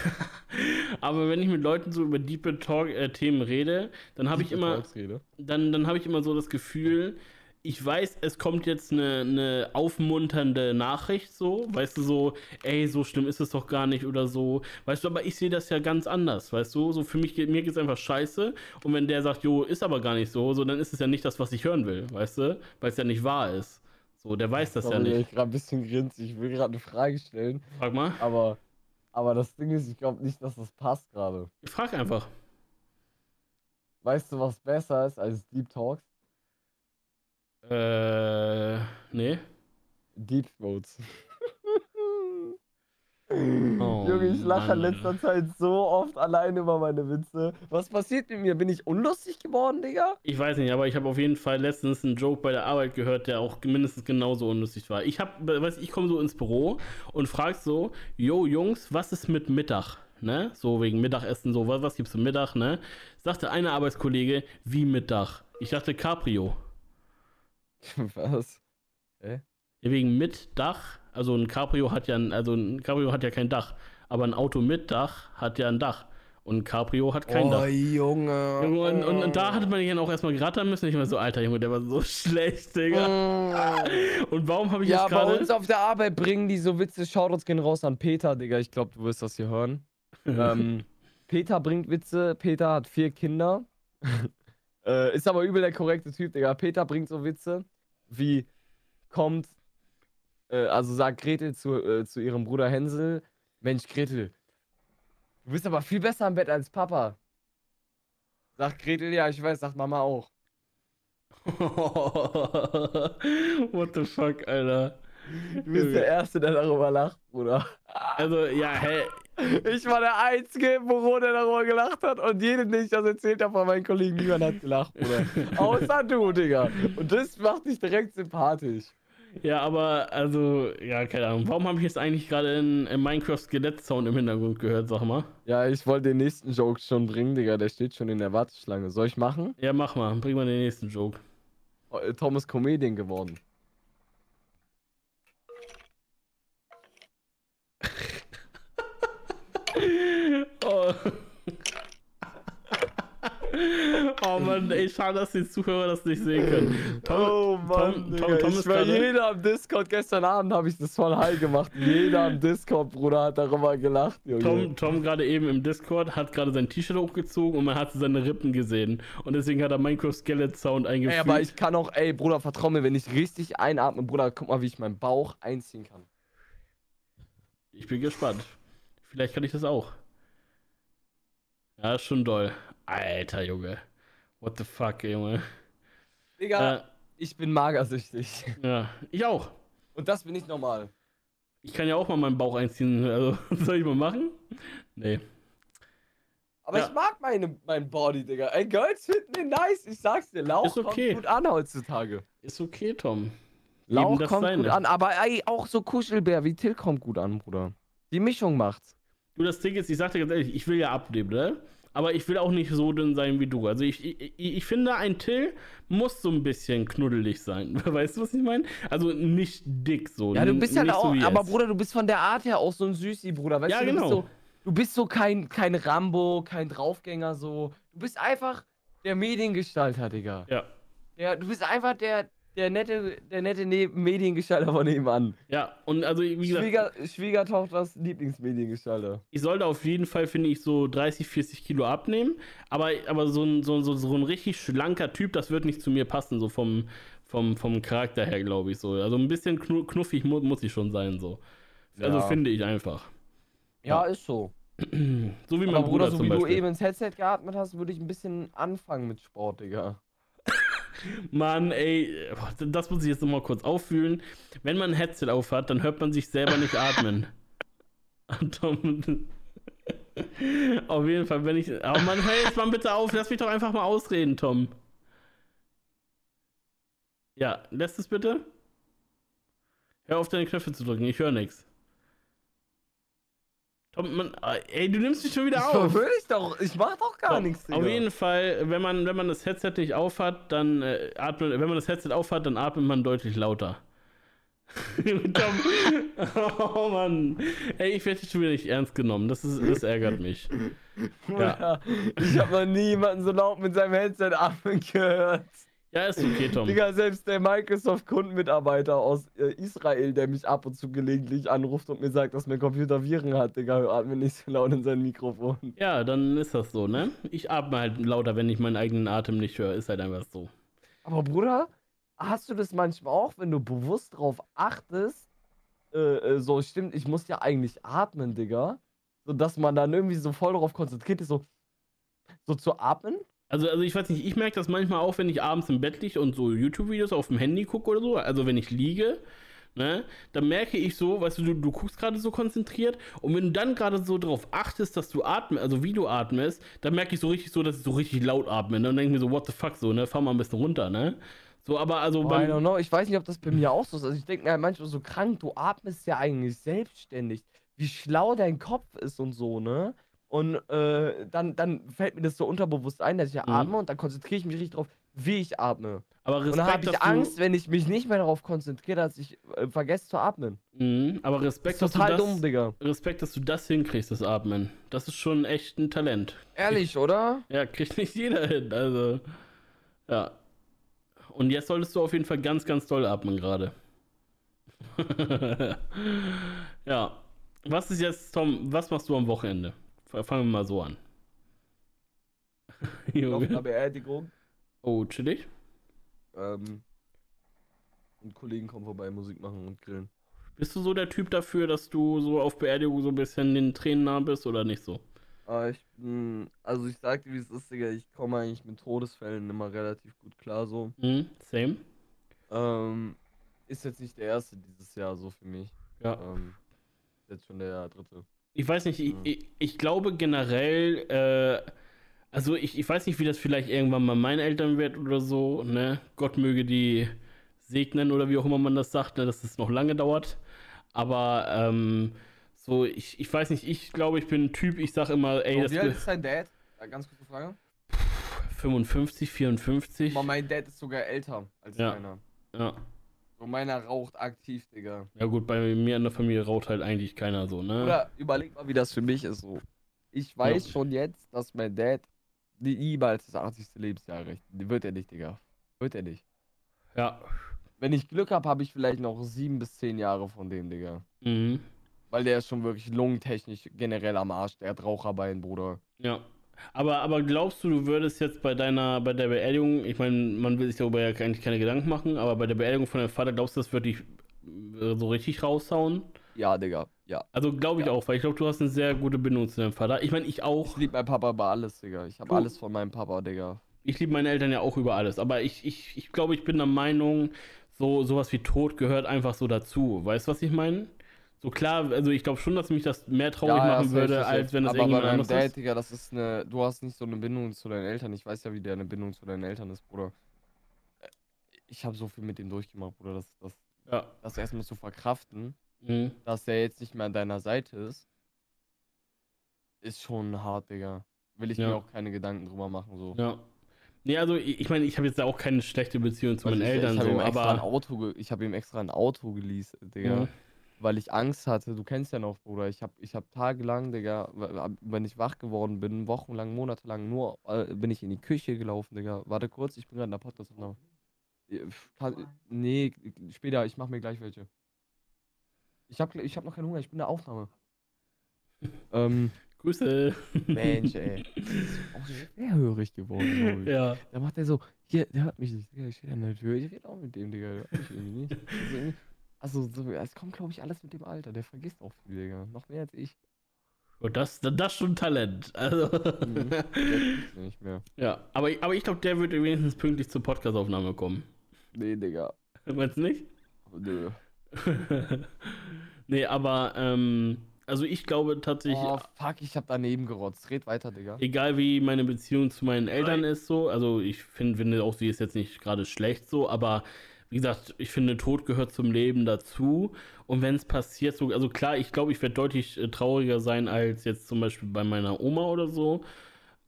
aber wenn ich mit Leuten so über Deep Talk äh, Themen rede, dann habe ich immer. Dann, dann habe ich immer so das Gefühl, ich weiß, es kommt jetzt eine, eine, aufmunternde Nachricht, so, weißt du, so, ey, so schlimm ist es doch gar nicht oder so, weißt du, aber ich sehe das ja ganz anders, weißt du, so für mich, mir geht es einfach scheiße und wenn der sagt, jo, ist aber gar nicht so, so, dann ist es ja nicht das, was ich hören will, weißt du, weil es ja nicht wahr ist. So, der weiß das Sorry, ja nicht. Ich gerade ein bisschen grinse, ich will gerade eine Frage stellen. Frag mal. Aber, aber das Ding ist, ich glaube nicht, dass das passt gerade. Ich frag einfach. Weißt du, was besser ist als Deep Talks? Äh, nee. Deep Throats. Oh, Junge, ich lache in letzter Zeit so oft allein über meine Witze. Was passiert mit mir? Bin ich unlustig geworden, Digga? Ich weiß nicht, aber ich habe auf jeden Fall letztens einen Joke bei der Arbeit gehört, der auch mindestens genauso unlustig war. Ich habe, weiß ich komme so ins Büro und frag so, yo Jungs, was ist mit Mittag? Ne? So wegen Mittagessen, so, was, was gibt's zum Mittag, ne? Sagte eine Arbeitskollege, wie Mittag? Ich dachte Cabrio. Was? Ja, wegen mit Dach. Also ein Cabrio hat ja ein, also ein Cabrio hat ja kein Dach. Aber ein Auto mit Dach hat ja ein Dach. Und ein Cabrio hat kein oh, Dach. Junge. Und, und, und da hatte man ihn auch erstmal gerattern müssen. Ich war so, alter Junge, der war so schlecht, Digga. Mm. Und warum habe ich Ja, jetzt bei gerade. uns auf der Arbeit bringen die so Witze. Shoutouts gehen raus an Peter, Digga. Ich glaube, du wirst das hier hören. ähm, Peter bringt Witze. Peter hat vier Kinder. äh, ist aber übel der korrekte Typ, Digga. Peter bringt so Witze wie kommt, äh, also sagt Gretel zu, äh, zu ihrem Bruder Hänsel: Mensch, Gretel, du bist aber viel besser im Bett als Papa. Sagt Gretel, ja, ich weiß, sagt Mama auch. What the fuck, Alter. Du bist der Erste, der darüber lacht, Bruder. Also, ja, hä. Ich war der Einzige im Büro, der darüber gelacht hat und jedem, den ich das erzählt habe von meinen Kollegen, niemand hat gelacht, Bruder. Außer du, Digga. Und das macht dich direkt sympathisch. Ja, aber, also, ja, keine Ahnung. Warum habe ich jetzt eigentlich gerade in, in Minecraft Skelett-Sound im Hintergrund gehört, sag mal? Ja, ich wollte den nächsten Joke schon bringen, Digga. Der steht schon in der Warteschlange. Soll ich machen? Ja, mach mal. Bring mal den nächsten Joke. Oh, Tom ist Comedian geworden. Oh. oh Mann, ey, schade, dass die Zuhörer das nicht sehen können. Tom, oh Mann, Tom-. Tom- Tom ich ist war jeder am Discord. Gestern Abend habe ich das voll high gemacht. Jeder am Discord, Bruder, hat darüber gelacht, Junge. Tom, Tom gerade eben im Discord hat gerade sein T-Shirt hochgezogen und man hat seine Rippen gesehen. Und deswegen hat er Minecraft Skelett Sound Ey, eingefügt. aber ich kann auch, ey, Bruder, vertrau mir, wenn ich richtig einatme, Bruder, guck mal, wie ich meinen Bauch einziehen kann. Ich bin gespannt. Vielleicht kann ich das auch. Ja, ist schon doll. Alter Junge. What the fuck, Junge. Digga, Äh, ich bin magersüchtig. ja, ich auch. Und das bin ich normal. Ich kann ja auch mal meinen Bauch einziehen. Also, soll ich mal machen? Nee. Aber Ja. ich mag meine, mein Body, Digga. Ey, Girls finden den nice. Ich sag's dir, Lauch Ist okay. kommt gut an heutzutage. Ist okay, Tom. Lauch kommt gut an. Aber ey, auch so Kuschelbär wie Till kommt gut an, Bruder. Die Mischung macht's. Du, das Ding ist, ich sag dir ganz ehrlich, ich will ja abnehmen, ne? Aber ich will auch nicht so dünn sein wie du. Also ich, ich, ich finde, ein Till muss so ein bisschen knuddelig sein. Weißt du, was ich meine? Also nicht dick so. Ja, du bist nicht auch, so aber jetzt. Bruder, du bist von der Art her auch so ein Süßi, Bruder. Weißt Ja, du, du genau. bist so, du bist so kein, kein Rambo, kein Draufgänger, so. Du bist einfach der Mediengestalter, Digga. Ja. Ja, du bist einfach der, der nette, der nette ne Mediengestalter von nebenan. Ja, und also wie gesagt, Schwieger, Schwiegertochters Lieblingsmediengestalter. ich sollte auf jeden Fall, finde ich, so 30, 40 Kilo abnehmen. Aber, aber so, ein, so, so, so ein richtig schlanker Typ, das wird nicht zu mir passen, so vom, vom, vom Charakter her, glaube ich. So. Also ein bisschen knu knuffig mu muss ich schon sein, so. Also Ja. finde ich einfach. Ja, ist so. So wie mein Aber Bruder, Bruder, so wie du Beispiel. eben ins Headset geatmet hast, würde ich ein bisschen anfangen mit Sport, Digga. Mann, ey, das muss ich jetzt nochmal kurz auffühlen. Wenn man ein Headset aufhat, dann hört man sich selber nicht atmen. Auf jeden Fall, wenn ich. Oh Mann, hör jetzt mal bitte auf, lass mich doch einfach mal ausreden, Tom. Ja, lässt es bitte? Hör auf, deine Knöpfe zu drücken, ich höre nichts. Tom, man, ey, du nimmst mich schon wieder auf. Will ich doch, ich mach doch gar So, nichts, Digga. Auf jeden Fall, wenn man, wenn man das Headset nicht aufhat, dann äh, atmet, wenn man das Headset aufhat, dann atmet man deutlich lauter. Tom, oh Mann. Ey, ich werde schon wieder nicht ernst genommen. Das, ist, das ärgert mich. Bruder, Ich habe noch nie jemanden so laut mit seinem Headset atmen gehört. Ja, ist okay, Tom. Digga, selbst der Microsoft-Kundenmitarbeiter aus äh, Israel, der mich ab und zu gelegentlich anruft und mir sagt, dass mein Computer Viren hat, Digga, atmet nicht so laut in sein Mikrofon. Ja, dann ist das so, ne? Ich atme halt lauter, wenn ich meinen eigenen Atem nicht höre. Ist halt einfach so. Aber Bruder, hast du das manchmal auch, wenn du bewusst drauf achtest, äh, äh, so stimmt, ich muss ja eigentlich atmen, Digga, so dass man dann irgendwie so voll darauf konzentriert ist, so, so zu atmen? Also, also ich weiß nicht, ich merke das manchmal auch, wenn ich abends im Bett liege und so YouTube-Videos auf dem Handy gucke oder so. Also wenn ich liege, ne, dann merke ich so, weißt du, du, du guckst gerade so konzentriert und wenn du dann gerade so darauf achtest, dass du atmest, also wie du atmest, dann merke ich so richtig so, dass ich so richtig laut atme. Ne? Und denke mir so, what the fuck, so, ne, fahr mal ein bisschen runter, ne? So, aber also Oh, I don't know. Ich weiß nicht, ob das bei mir auch so ist. Also ich denke mir halt manchmal so krank, du atmest ja eigentlich selbstständig. Wie schlau dein Kopf ist und so, ne? Und äh, dann, dann fällt mir das so unterbewusst ein, dass ich ja Mhm. atme und dann konzentriere ich mich richtig drauf, wie ich atme. Aber Und Respekt, dann habe ich dass Angst, wenn ich mich nicht mehr darauf konzentriere, dass ich äh, vergesse zu atmen. Mhm, aber Das Respekt, ist dass total du das, dumm, Digga. Respekt, dass du das hinkriegst, das Atmen. Das ist schon echt ein Talent. Ehrlich, oder? Ja, kriegt nicht jeder hin. Also, ja. Und jetzt solltest du auf jeden Fall ganz, ganz doll atmen gerade. ja. Was ist jetzt, Tom, was machst du am Wochenende? Fangen wir mal so an. Auf einer. Beerdigung. Oh, chillig. Ähm, und Kollegen kommen vorbei, Musik machen und grillen. Bist du so der Typ dafür, dass du so auf Beerdigung so ein bisschen den Tränen nah bist oder nicht so? Aber ich bin, also ich sag dir, wie es ist, Digga, ich komme eigentlich mit Todesfällen immer relativ gut klar, so. Hm, same. Ähm, ist jetzt nicht der erste dieses Jahr so für mich. Ja. Ähm, jetzt schon der dritte. Ich weiß nicht, ich, ich, ich glaube generell, äh, also ich, ich weiß nicht, wie das vielleicht irgendwann mal meinen Eltern wird oder so, ne? Gott möge die segnen oder wie auch immer man das sagt, ne? dass es noch lange dauert. Aber ähm, so, ich, ich weiß nicht, ich glaube, ich bin ein Typ, ich sag immer, ey, So, das wie alt ist dein Dad? Ja, ganz kurze Frage. 55, 54. Aber mein Dad ist sogar älter als Ja. meiner. Ja. So, meiner raucht aktiv, Digga. ja gut, bei mir in der Familie raucht halt eigentlich keiner so, ne? Oder überleg mal, wie das für mich ist so. Ich weiß Ja. schon jetzt, dass mein Dad nie- niemals das 80. Lebensjahr erreicht. Wird er nicht, Digga. Wird er nicht. Ja. Wenn ich Glück habe, habe ich vielleicht noch sieben bis zehn Jahre von dem, Digga. Mhm. Weil der ist schon wirklich lungentechnisch generell am Arsch. Der hat Raucherbein, Bruder. Ja. Aber, aber glaubst du, du würdest jetzt bei deiner, bei der Beerdigung, ich meine, man will sich darüber ja eigentlich keine Gedanken machen, aber bei der Beerdigung von deinem Vater, glaubst du, das würde dich äh, so richtig raushauen? Ja, Digga. Ja. Also glaube ich Ja. auch, weil ich glaube, du hast eine sehr gute Bindung zu deinem Vater. Ich meine, ich auch. Ich liebe meinen Papa über alles, Digga. Ich habe alles von meinem Papa, Digga. Ich liebe meine Eltern ja auch über alles. Aber ich, ich, ich glaube, ich bin der Meinung, so sowas wie Tod gehört einfach so dazu. Weißt du, was ich meine? So klar, also ich glaube schon, dass mich das mehr traurig machen safe, würde, safe, als wenn das Aber irgendjemand anderes Dad, ist. Digga, das ist eine. Du hast nicht so eine Bindung zu deinen Eltern. Ich weiß ja, wie der eine Bindung zu deinen Eltern ist, Bruder. Ich habe so viel mit ihm durchgemacht, Bruder, dass das, Ja. das erstmal zu verkraften, Mhm. dass der jetzt nicht mehr an deiner Seite ist, ist schon hart, Digga. Will ich Ja. mir auch keine Gedanken drüber machen, so. Ja. Nee, also ich, meine, ich habe jetzt auch keine schlechte Beziehung zu meinen ich, Eltern, ich habe so, ihm extra ein aber. Auto, ich habe ihm extra ein Auto geleast, Digga. Mhm. Weil ich Angst hatte. Du kennst ja noch, Bruder. Ich habe ich hab tagelang, Digga, wenn ich wach geworden bin, wochenlang, monatelang, nur äh, bin ich in die Küche gelaufen, Digga. Warte kurz, ich bin gerade in der Podcast-Aufnahme. Äh, Nee, später, ich mach mir gleich welche. Ich hab, ich hab noch keinen Hunger, ich bin in der Aufnahme. ähm, Grüße. Mensch, ey. Auch sehr hörig geworden, glaub ich. Ja. Da macht er so, hier, der hört mich nicht, Digga, ich stehe an der Tür, ich rede auch mit dem, Digga, der hört mich irgendwie nicht. Also, so, es kommt, glaube ich, alles mit dem Alter, der vergisst auch viel, Digga, noch mehr als ich. Und das, das ist schon Talent. Also. Mhm. Nicht mehr. ja, aber, ich- aber ich glaube, der wird wenigstens pünktlich zur Podcastaufnahme kommen. Nee, Digga, Meinst du nicht? nö. nee, aber, ähm, also ich glaube tatsächlich, Oh, fuck, ich hab daneben gerotzt. Red weiter, Digga. egal wie meine Beziehung zu meinen Eltern ist, so, also ich find, finde auch, sie ist jetzt nicht gerade schlecht so, aber wie gesagt, ich finde, Tod gehört zum Leben dazu. Und wenn es passiert, so, also klar, ich glaube, ich werde deutlich äh, trauriger sein als jetzt zum Beispiel bei meiner Oma oder so.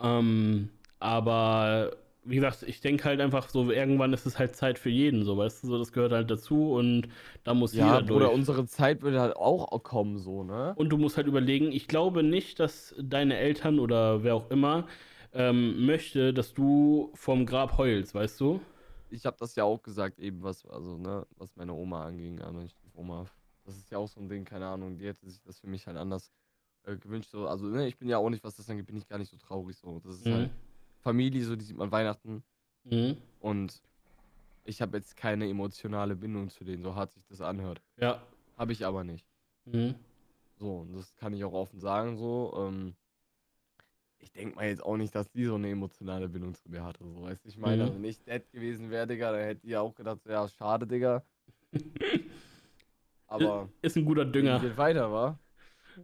Ähm, aber wie gesagt, ich denke halt einfach so, irgendwann ist es halt Zeit für jeden, so, weißt du, so, das gehört halt dazu und da muss Ja, jeder durch. unsere Zeit würde halt auch kommen, so, ne? Und du musst halt überlegen, ich glaube nicht, dass deine Eltern oder wer auch immer ähm, möchte, dass du vom Grab heulst, weißt du? Ich hab das ja auch gesagt, eben, was, also, ne, was meine Oma anging, also meine Oma. Das ist ja auch so ein Ding, keine Ahnung, die hätte sich das für mich halt anders äh, gewünscht. So. Also, ne, ich bin ja auch nicht, was das angeht, bin ich gar nicht so traurig, so. Das ist Mhm. halt Familie, so, die sieht man Weihnachten. Mhm. Und ich habe jetzt keine emotionale Bindung zu denen, so hart sich das anhört. Ja. Habe ich aber nicht. Mhm. So, und das kann ich auch offen sagen, so. Ähm, ich denke mal jetzt auch nicht, dass die so eine emotionale Bindung zu mir hatte, so, weißt du, ich meine, Mhm. also wenn ich Dad gewesen wäre, Digga, dann hätte die ja auch gedacht, so, ja, schade, Digga. Aber Ist ein guter Dünger. geht weiter, wa?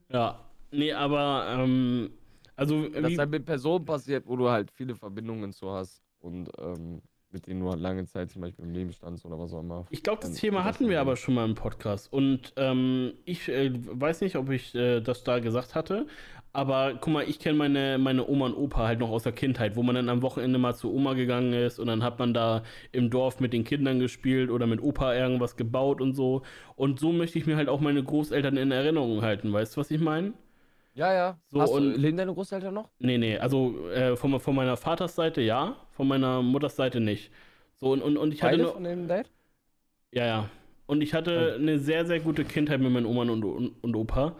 Ja. Nee, aber, ähm, also, Das ist halt mit Personen passiert, wo du halt viele Verbindungen zu hast und ähm, mit denen du halt lange Zeit zum Beispiel im Leben standst oder was auch immer. ich glaube, das Thema hatten wir aber schon mal im Podcast. Und ähm, ich äh, weiß nicht, ob ich äh, das da gesagt hatte, Aber guck mal, ich kenne meine, meine Oma und Opa halt noch aus der Kindheit, wo man dann am Wochenende mal zu Oma gegangen ist und dann hat man da im Dorf mit den Kindern gespielt oder mit Opa irgendwas gebaut und so. Und so möchte ich mir halt auch meine Großeltern in Erinnerung halten, weißt du, was ich meine? Ja, ja. So, Hast du, und- leben deine Großeltern noch? Nee, nee, also äh, von, von meiner Vatersseite ja, von meiner Mutters Seite nicht. So, und, und, und ich hatte Beide nur. von dem Date? Ja, ja. Und ich hatte eine sehr, sehr gute Kindheit mit meinen Oman und, und, und Opa.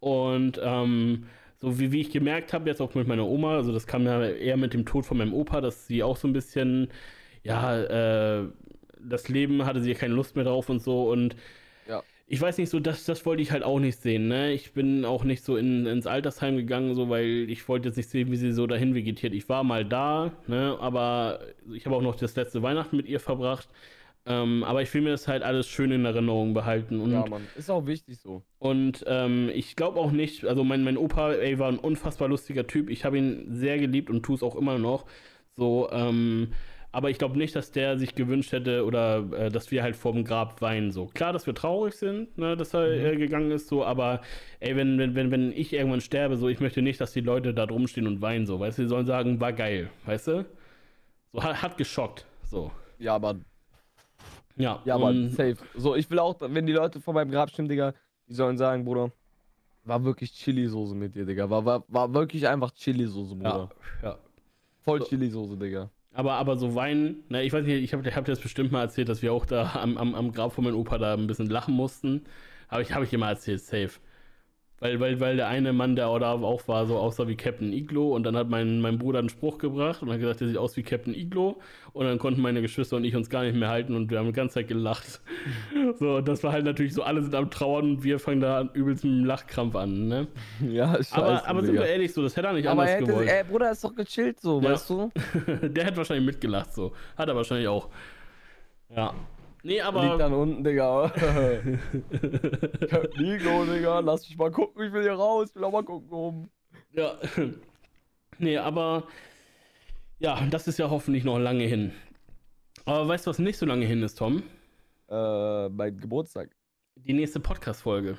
Und ähm, so wie, wie ich gemerkt habe, jetzt auch mit meiner Oma, also das kam ja eher mit dem Tod von meinem Opa, dass sie auch so ein bisschen, ja, äh, das Leben hatte sie keine Lust mehr drauf und so. Und Ja. ich weiß nicht, so das, das wollte ich halt auch nicht sehen, ne? Ich bin auch nicht so in, ins Altersheim gegangen, so weil ich wollte jetzt nicht sehen, wie sie so dahin vegetiert. Ich war mal da, ne? Aber ich habe auch noch das letzte Weihnachten mit ihr verbracht. Ähm, aber ich will mir das halt alles schön in Erinnerung behalten. Und, Ja, Mann. Ist auch wichtig so. und ähm, ich glaube auch nicht, also mein, mein Opa, ey, war ein unfassbar lustiger Typ. Ich habe ihn sehr geliebt und tue es auch immer noch. So, ähm, aber ich glaube nicht, dass der sich gewünscht hätte oder äh, dass wir halt vorm Grab weinen. So klar, dass wir traurig sind, ne, dass er Mhm. äh, gegangen ist, so, aber ey, wenn, wenn, wenn, wenn ich irgendwann sterbe, so, ich möchte nicht, dass die Leute da drum stehen und weinen, so, weißt du, die sollen sagen, war geil, weißt du? So, hat, hat geschockt, so. Ja, aber, Ja, ja, aber und- safe. So, ich will auch, wenn die Leute vor meinem Grab stehen, Digga, die sollen sagen, Bruder, war wirklich Chili-Soße mit dir, Digga. War, war, war wirklich einfach Chili-Soße, Bruder. ja, ja. Voll So. Chili-Soße, Digga. Aber, aber so weinen, ne, ich weiß nicht, ich habe hab dir das bestimmt mal erzählt, dass wir auch da am, am, am Grab von meinem Opa da ein bisschen lachen mussten. Aber ich habe ich dir mal erzählt, safe. Weil, weil, weil der eine Mann, der da auch war, so aussah wie Captain Iglo und dann hat mein, mein Bruder einen Spruch gebracht und hat gesagt, der sieht aus wie Captain Iglo und dann konnten meine Geschwister und ich uns gar nicht mehr halten und wir haben die ganze Zeit gelacht. So, das war halt natürlich so, alle sind am Trauern und wir fangen da übelst mit dem Lachkrampf an, ne? Ja, scheiße, Aber, aber sind wir ehrlich so, das hätte er nicht aber er anders hätte, gewollt. ey, Bruder, ist doch gechillt so, Ja. weißt du? Der hat wahrscheinlich mitgelacht so. Hat er wahrscheinlich auch. Ja. Nee, Liegt aber. dann unten, Digga. Nico, Digga, lass mich mal gucken, ich will hier raus, ich will auch mal gucken oben. Ja. Nee, aber. Ja, das ist ja hoffentlich noch lange hin. Aber weißt du, was nicht so lange hin ist, Tom? Äh, mein Geburtstag. Die nächste Podcast-Folge.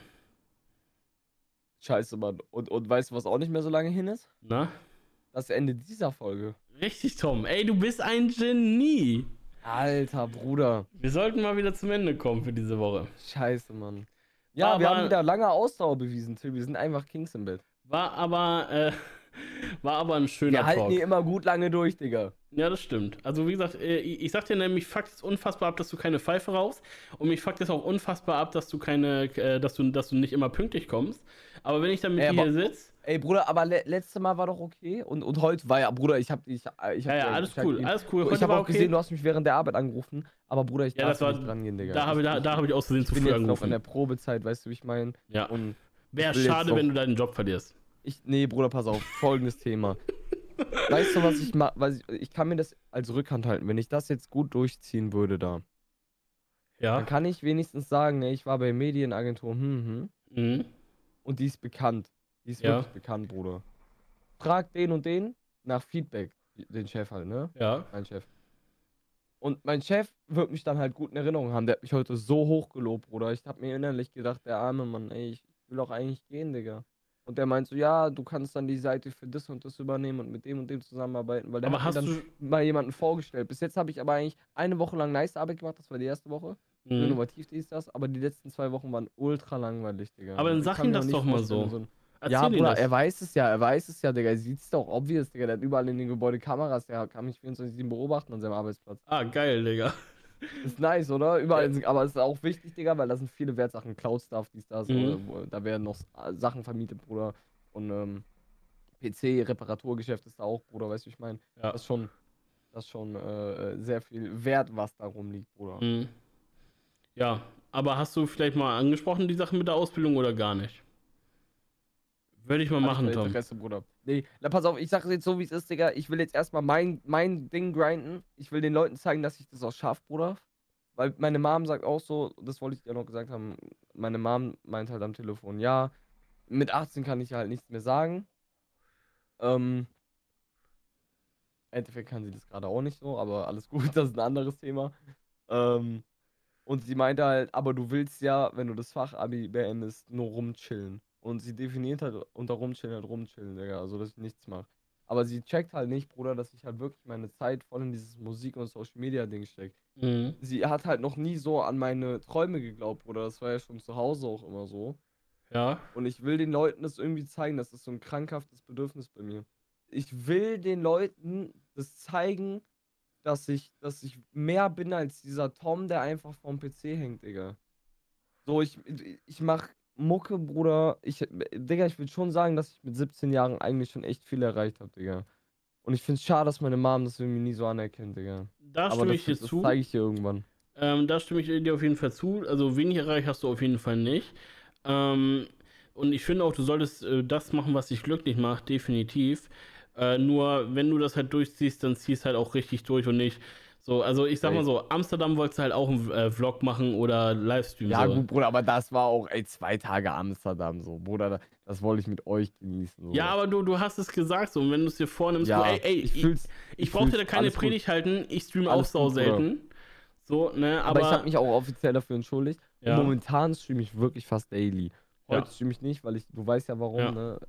Scheiße, Mann. Und, und weißt du, was auch nicht mehr so lange hin ist? Na? Das Ende dieser Folge. Richtig, Tom. Ey, du bist ein Genie. Alter, Bruder. Wir sollten mal wieder zum Ende kommen für diese Woche. Scheiße, Mann. Ja, wir Aber- haben wieder lange Ausdauer bewiesen, Till. Wir sind einfach Kings im Bett. War aber, äh, war aber ein schöner Wir halten Talk. die immer gut lange durch, Digga. Ja, das stimmt. Also wie gesagt, äh, ich ich sag dir nämlich, fuckt es unfassbar ab, dass du keine Pfeife rauchst. Und mich fuckt es auch unfassbar ab, dass du keine, äh, dass du, dass du nicht immer pünktlich kommst. Aber wenn ich dann mit Ey, dir hier sitze, Ey, Bruder, aber le letzte Mal war doch okay. Und, und heute war ja, Bruder, ich hab ich, ich hab ja, ja, alles cool, gegeben. alles cool. Ich Heute habe war auch okay. gesehen, du hast mich während der Arbeit angerufen. Aber Bruder, ich Ja, darf das war- nicht dran gehen, Digga. da habe ich, da, da hab ich aus Versehen ich zu bin früh jetzt noch in der angerufen. Probezeit, weißt du, wie ich meine? Ja. Und Wäre ich schade, wenn du deinen Job verlierst. ich, nee, Bruder, pass auf, folgendes Thema. Weißt du, was ich mache? Ich, ich kann mir das als Rückhand halten. Wenn ich das jetzt gut durchziehen würde da, Ja. dann kann ich wenigstens sagen, ne, ich war bei Medienagentur, hm, hm, Mhm. und die ist bekannt. Die ist Ja. wirklich bekannt, Bruder. Frag den und den nach Feedback, den Chef halt, ne? Ja. Mein Chef. Und mein Chef wird mich dann halt gut in Erinnerung haben. Der hat mich heute so hoch gelobt, Bruder. Ich hab mir innerlich gedacht, der arme Mann, ey, ich will doch eigentlich gehen, Digga. Und der meint so, ja, du kannst dann die Seite für das und das übernehmen und mit dem und dem zusammenarbeiten, weil der Aber hat mir hast dann du. mal jemanden vorgestellt. Bis jetzt habe ich aber eigentlich eine Woche lang nice Arbeit gemacht, das war die erste Woche. Mhm. Innovativ ist das, aber die letzten zwei Wochen waren ultra langweilig, Digga. Aber dann sag ihm das auch doch mal vorstellen, so. Erzähl ja, Bruder, er weiß es ja, er weiß es ja, Digga. Er sieht es doch obvious, Digga. Der hat überall in den Gebäude Kameras, der kann mich 24-7 beobachten an seinem Arbeitsplatz. Ah, geil, Digga. Ist nice, oder? Überall sind, aber es ist auch wichtig, Digga, weil da sind viele Wertsachen, Cloud-Stuff, dies, das, Mhm. oder, da werden noch S- Sachen vermietet, Bruder. Und ähm, PC-Reparaturgeschäft ist da auch, Bruder, weißt du, ich meine? Ja. Das ist schon, das ist schon äh, äh, sehr viel Wert, was da rumliegt, Bruder. Mhm. Ja, aber hast du vielleicht mal angesprochen, die Sache mit der Ausbildung oder gar nicht? Würde ich mal ich machen, kein Tom. Interesse, Bruder. Nee, na pass auf, ich sage jetzt so, wie es ist, Digga. Ich will jetzt erstmal mein, mein Ding grinden. Ich will den Leuten zeigen, dass ich das auch schaffe, Bruder. Weil meine Mom sagt auch so, das wollte ich dir noch gesagt haben, meine Mom meint halt am Telefon, ja, mit 18 kann ich halt nichts mehr sagen. Ähm, im Endeffekt kann sie das gerade auch nicht so, aber alles gut, das ist ein anderes Thema. Ähm, und sie meinte halt, aber du willst ja, wenn du das Fachabi beendest, nur rumchillen Und sie definiert halt unter rumchillen halt rumchillen, Digga. Also, dass ich nichts mache. Aber sie checkt halt nicht, Bruder, dass ich halt wirklich meine Zeit voll in dieses Musik- und Social-Media-Ding stecke. Mhm. Sie hat halt noch nie so an meine Träume geglaubt, Bruder. Das war ja schon zu Hause auch immer so. Ja. Und ich will den Leuten das irgendwie zeigen. Das ist so ein krankhaftes Bedürfnis bei mir. Ich will den Leuten das zeigen, dass ich, dass ich mehr bin als dieser Tom, der einfach vorm PC hängt, Digga. So, ich, ich mach Mucke, Bruder. Ich, Digga, ich würde schon sagen, dass ich mit 17 Jahren eigentlich schon echt viel erreicht habe, Digga. Und ich finde es schade, dass meine Mom das irgendwie nie so anerkennt, Digga. Da Aber stimme das, ich dir das zu. zeige ich dir irgendwann. Ähm, da stimme ich dir auf jeden Fall zu. Also wenig erreicht hast du auf jeden Fall nicht. Ähm, und ich finde auch, du solltest äh, das machen, was dich glücklich macht, definitiv. Äh, nur wenn du das halt durchziehst, dann ziehst halt auch richtig durch und nicht so. Also ich sag mal so, Amsterdam wolltest du halt auch einen äh, Vlog machen oder Livestream. Ja, so. gut, Bruder, aber das war auch, ey, zwei Tage Amsterdam, so, Bruder, da- das wollte ich mit euch genießen. So. Ja, aber du, du hast es gesagt so. Und wenn du es dir vornimmst, ja, so, ey, ey, ich ich, ich brauche dir da keine alles gut. Predigt halten, ich streame auch sau Bruder. selten. So, ne, Aber, aber. ich habe mich auch offiziell dafür entschuldigt. Ja. Momentan streame ich wirklich fast daily. Heute Ja. streame ich nicht, weil ich, du weißt ja warum, Ja. ne?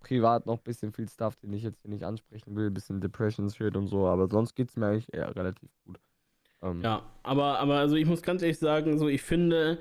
Privat noch ein bisschen viel Stuff, den ich jetzt hier nicht ansprechen will, bisschen Depression Shit und so, aber sonst geht's mir eigentlich eher relativ gut. Ähm, Ja, aber, aber also ich muss ganz ehrlich sagen, so ich finde,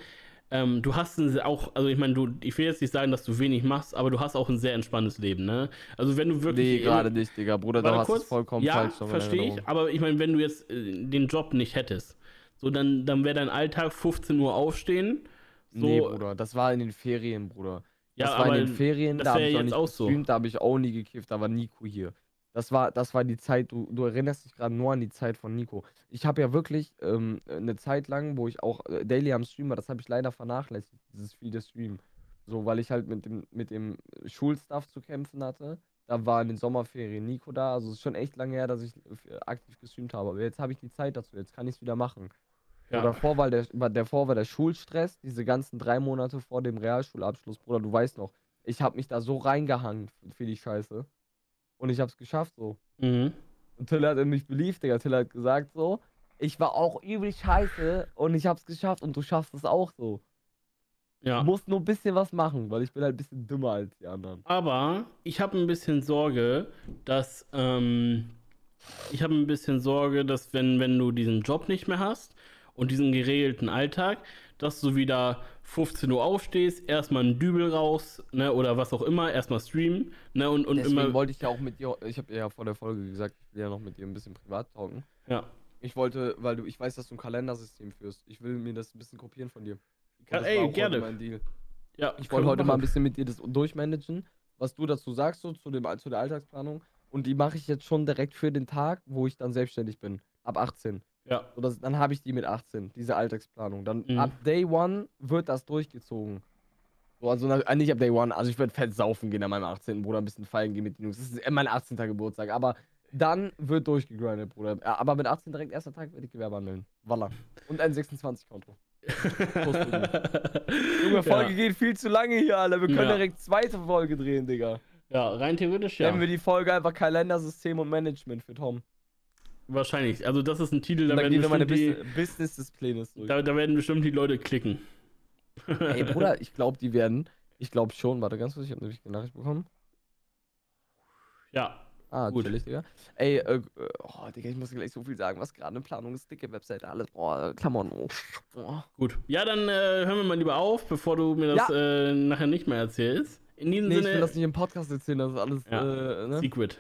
ähm, du hast ein, auch, also ich meine, du, ich will jetzt nicht sagen, dass du wenig machst, aber du hast auch ein sehr entspanntes Leben, ne? Also wenn du wirklich. Nee, gerade nicht, Digga. Bruder, du hast es vollkommen ja, falsch. verstehe ich, aber ich meine, wenn du jetzt äh, den Job nicht hättest, so dann, dann wäre dein Alltag 15 Uhr aufstehen. So, Nee, Bruder, das war in den Ferien, Bruder. Ja, das war aber in den Ferien, da habe ich auch nicht auch so. gestreamt, da habe ich auch nie gekifft, da war Nico hier. Das war, das war die Zeit, du, du erinnerst dich gerade nur an die Zeit von Nico. Ich habe ja wirklich ähm, eine Zeit lang, wo ich auch äh, daily am Stream war, das habe ich leider vernachlässigt, dieses viele Stream. So, weil ich halt mit dem, mit dem Schulstuff zu kämpfen hatte. Da war in den Sommerferien Nico da, also es ist schon echt lange her, dass ich äh, aktiv gestreamt habe. Aber jetzt habe ich die Zeit dazu, jetzt kann ich es wieder machen. Ja. So, davor war der, davor war der Schulstress, diese ganzen drei Monate vor dem Realschulabschluss, Bruder, du weißt noch, ich habe mich da so reingehangen für, die Scheiße. Und ich habe es geschafft so. Mhm. Und Till hat in mich beliebt, Digga. Till hat gesagt so, ich war auch übel scheiße und ich habe es geschafft und du schaffst es auch so. ja. Du musst nur ein bisschen was machen, weil ich bin halt ein bisschen dümmer als die anderen. Aber ich habe ein bisschen Sorge, dass ähm, ich habe ein bisschen Sorge, dass wenn, wenn du diesen Job nicht mehr hast und diesen geregelten Alltag, dass du wieder 15 Uhr aufstehst, erstmal einen Dübel raus, ne, oder was auch immer, erstmal streamen, ne, und, und Deswegen immer. wollte ich ja auch mit dir, ich habe ja vor der Folge gesagt, ich will ja noch mit dir ein bisschen privat talken. Ja. Ich wollte, weil du, ich weiß, dass du ein Kalendersystem führst. Ich will mir das ein bisschen kopieren von dir. Ja, ey, gerne. Mein Deal. ja Ich wollte heute mal ein machen. bisschen mit dir das durchmanagen, was du dazu sagst, so zu, dem, zu der Alltagsplanung. Und die mache ich jetzt schon direkt für den Tag, wo ich dann selbstständig bin. Ab 18. Ja. So, das, dann habe ich die mit 18, diese Alltagsplanung. Dann Mhm. ab Day One wird das durchgezogen. So, also äh, nicht ab Day One, also ich werde fett saufen gehen an meinem 18. Bruder, ein bisschen feiern gehen mit den Jungs. Das ist mein 18. Geburtstag, aber dann wird durchgegrindet, Bruder. Aber mit 18 direkt erster Tag werde ich Gewerbe anmelden. Voila. Und ein 26-Konto. Junge, Folge ja. geht viel zu lange hier, Alter. Wir können Ja. direkt zweite Folge drehen, Digga. ja, rein theoretisch ja. Nennen wir die Folge einfach Kalendersystem und Management für Tom. Wahrscheinlich. Also das ist ein Titel, da dann werden bestimmt die, Bus Business des durch. da, da werden bestimmt die Leute klicken. Ey, Bruder, ich glaube, die werden. Ich glaube schon. Warte ganz kurz, ich habe nämlich eine Nachricht bekommen. Ja, Ah, Gut. chillig, Digga. Ey, äh, äh, oh, Digga, ich muss gleich so viel sagen, was gerade eine Planung ist. Dicke Webseite, alles. Boah, Klamotten. Oh, oh. gut. Ja, dann äh, hören wir mal lieber auf, bevor du mir das äh, nachher nicht mehr erzählst. In diesem Nee, ich will Sinne, das nicht im Podcast erzählen, das ist alles, Ja, äh, ne? Secret.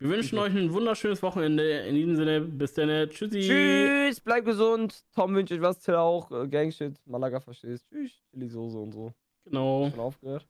Wir wünschen euch ein wunderschönes Wochenende. In diesem Sinne, bis dann. Tschüssi. Tschüss, bleib gesund. Tom wünscht euch was, Till auch. Äh, Gangshit, Malaga verstehst. Tschüss, Chili Soße und so. Genau. Schon aufgehört.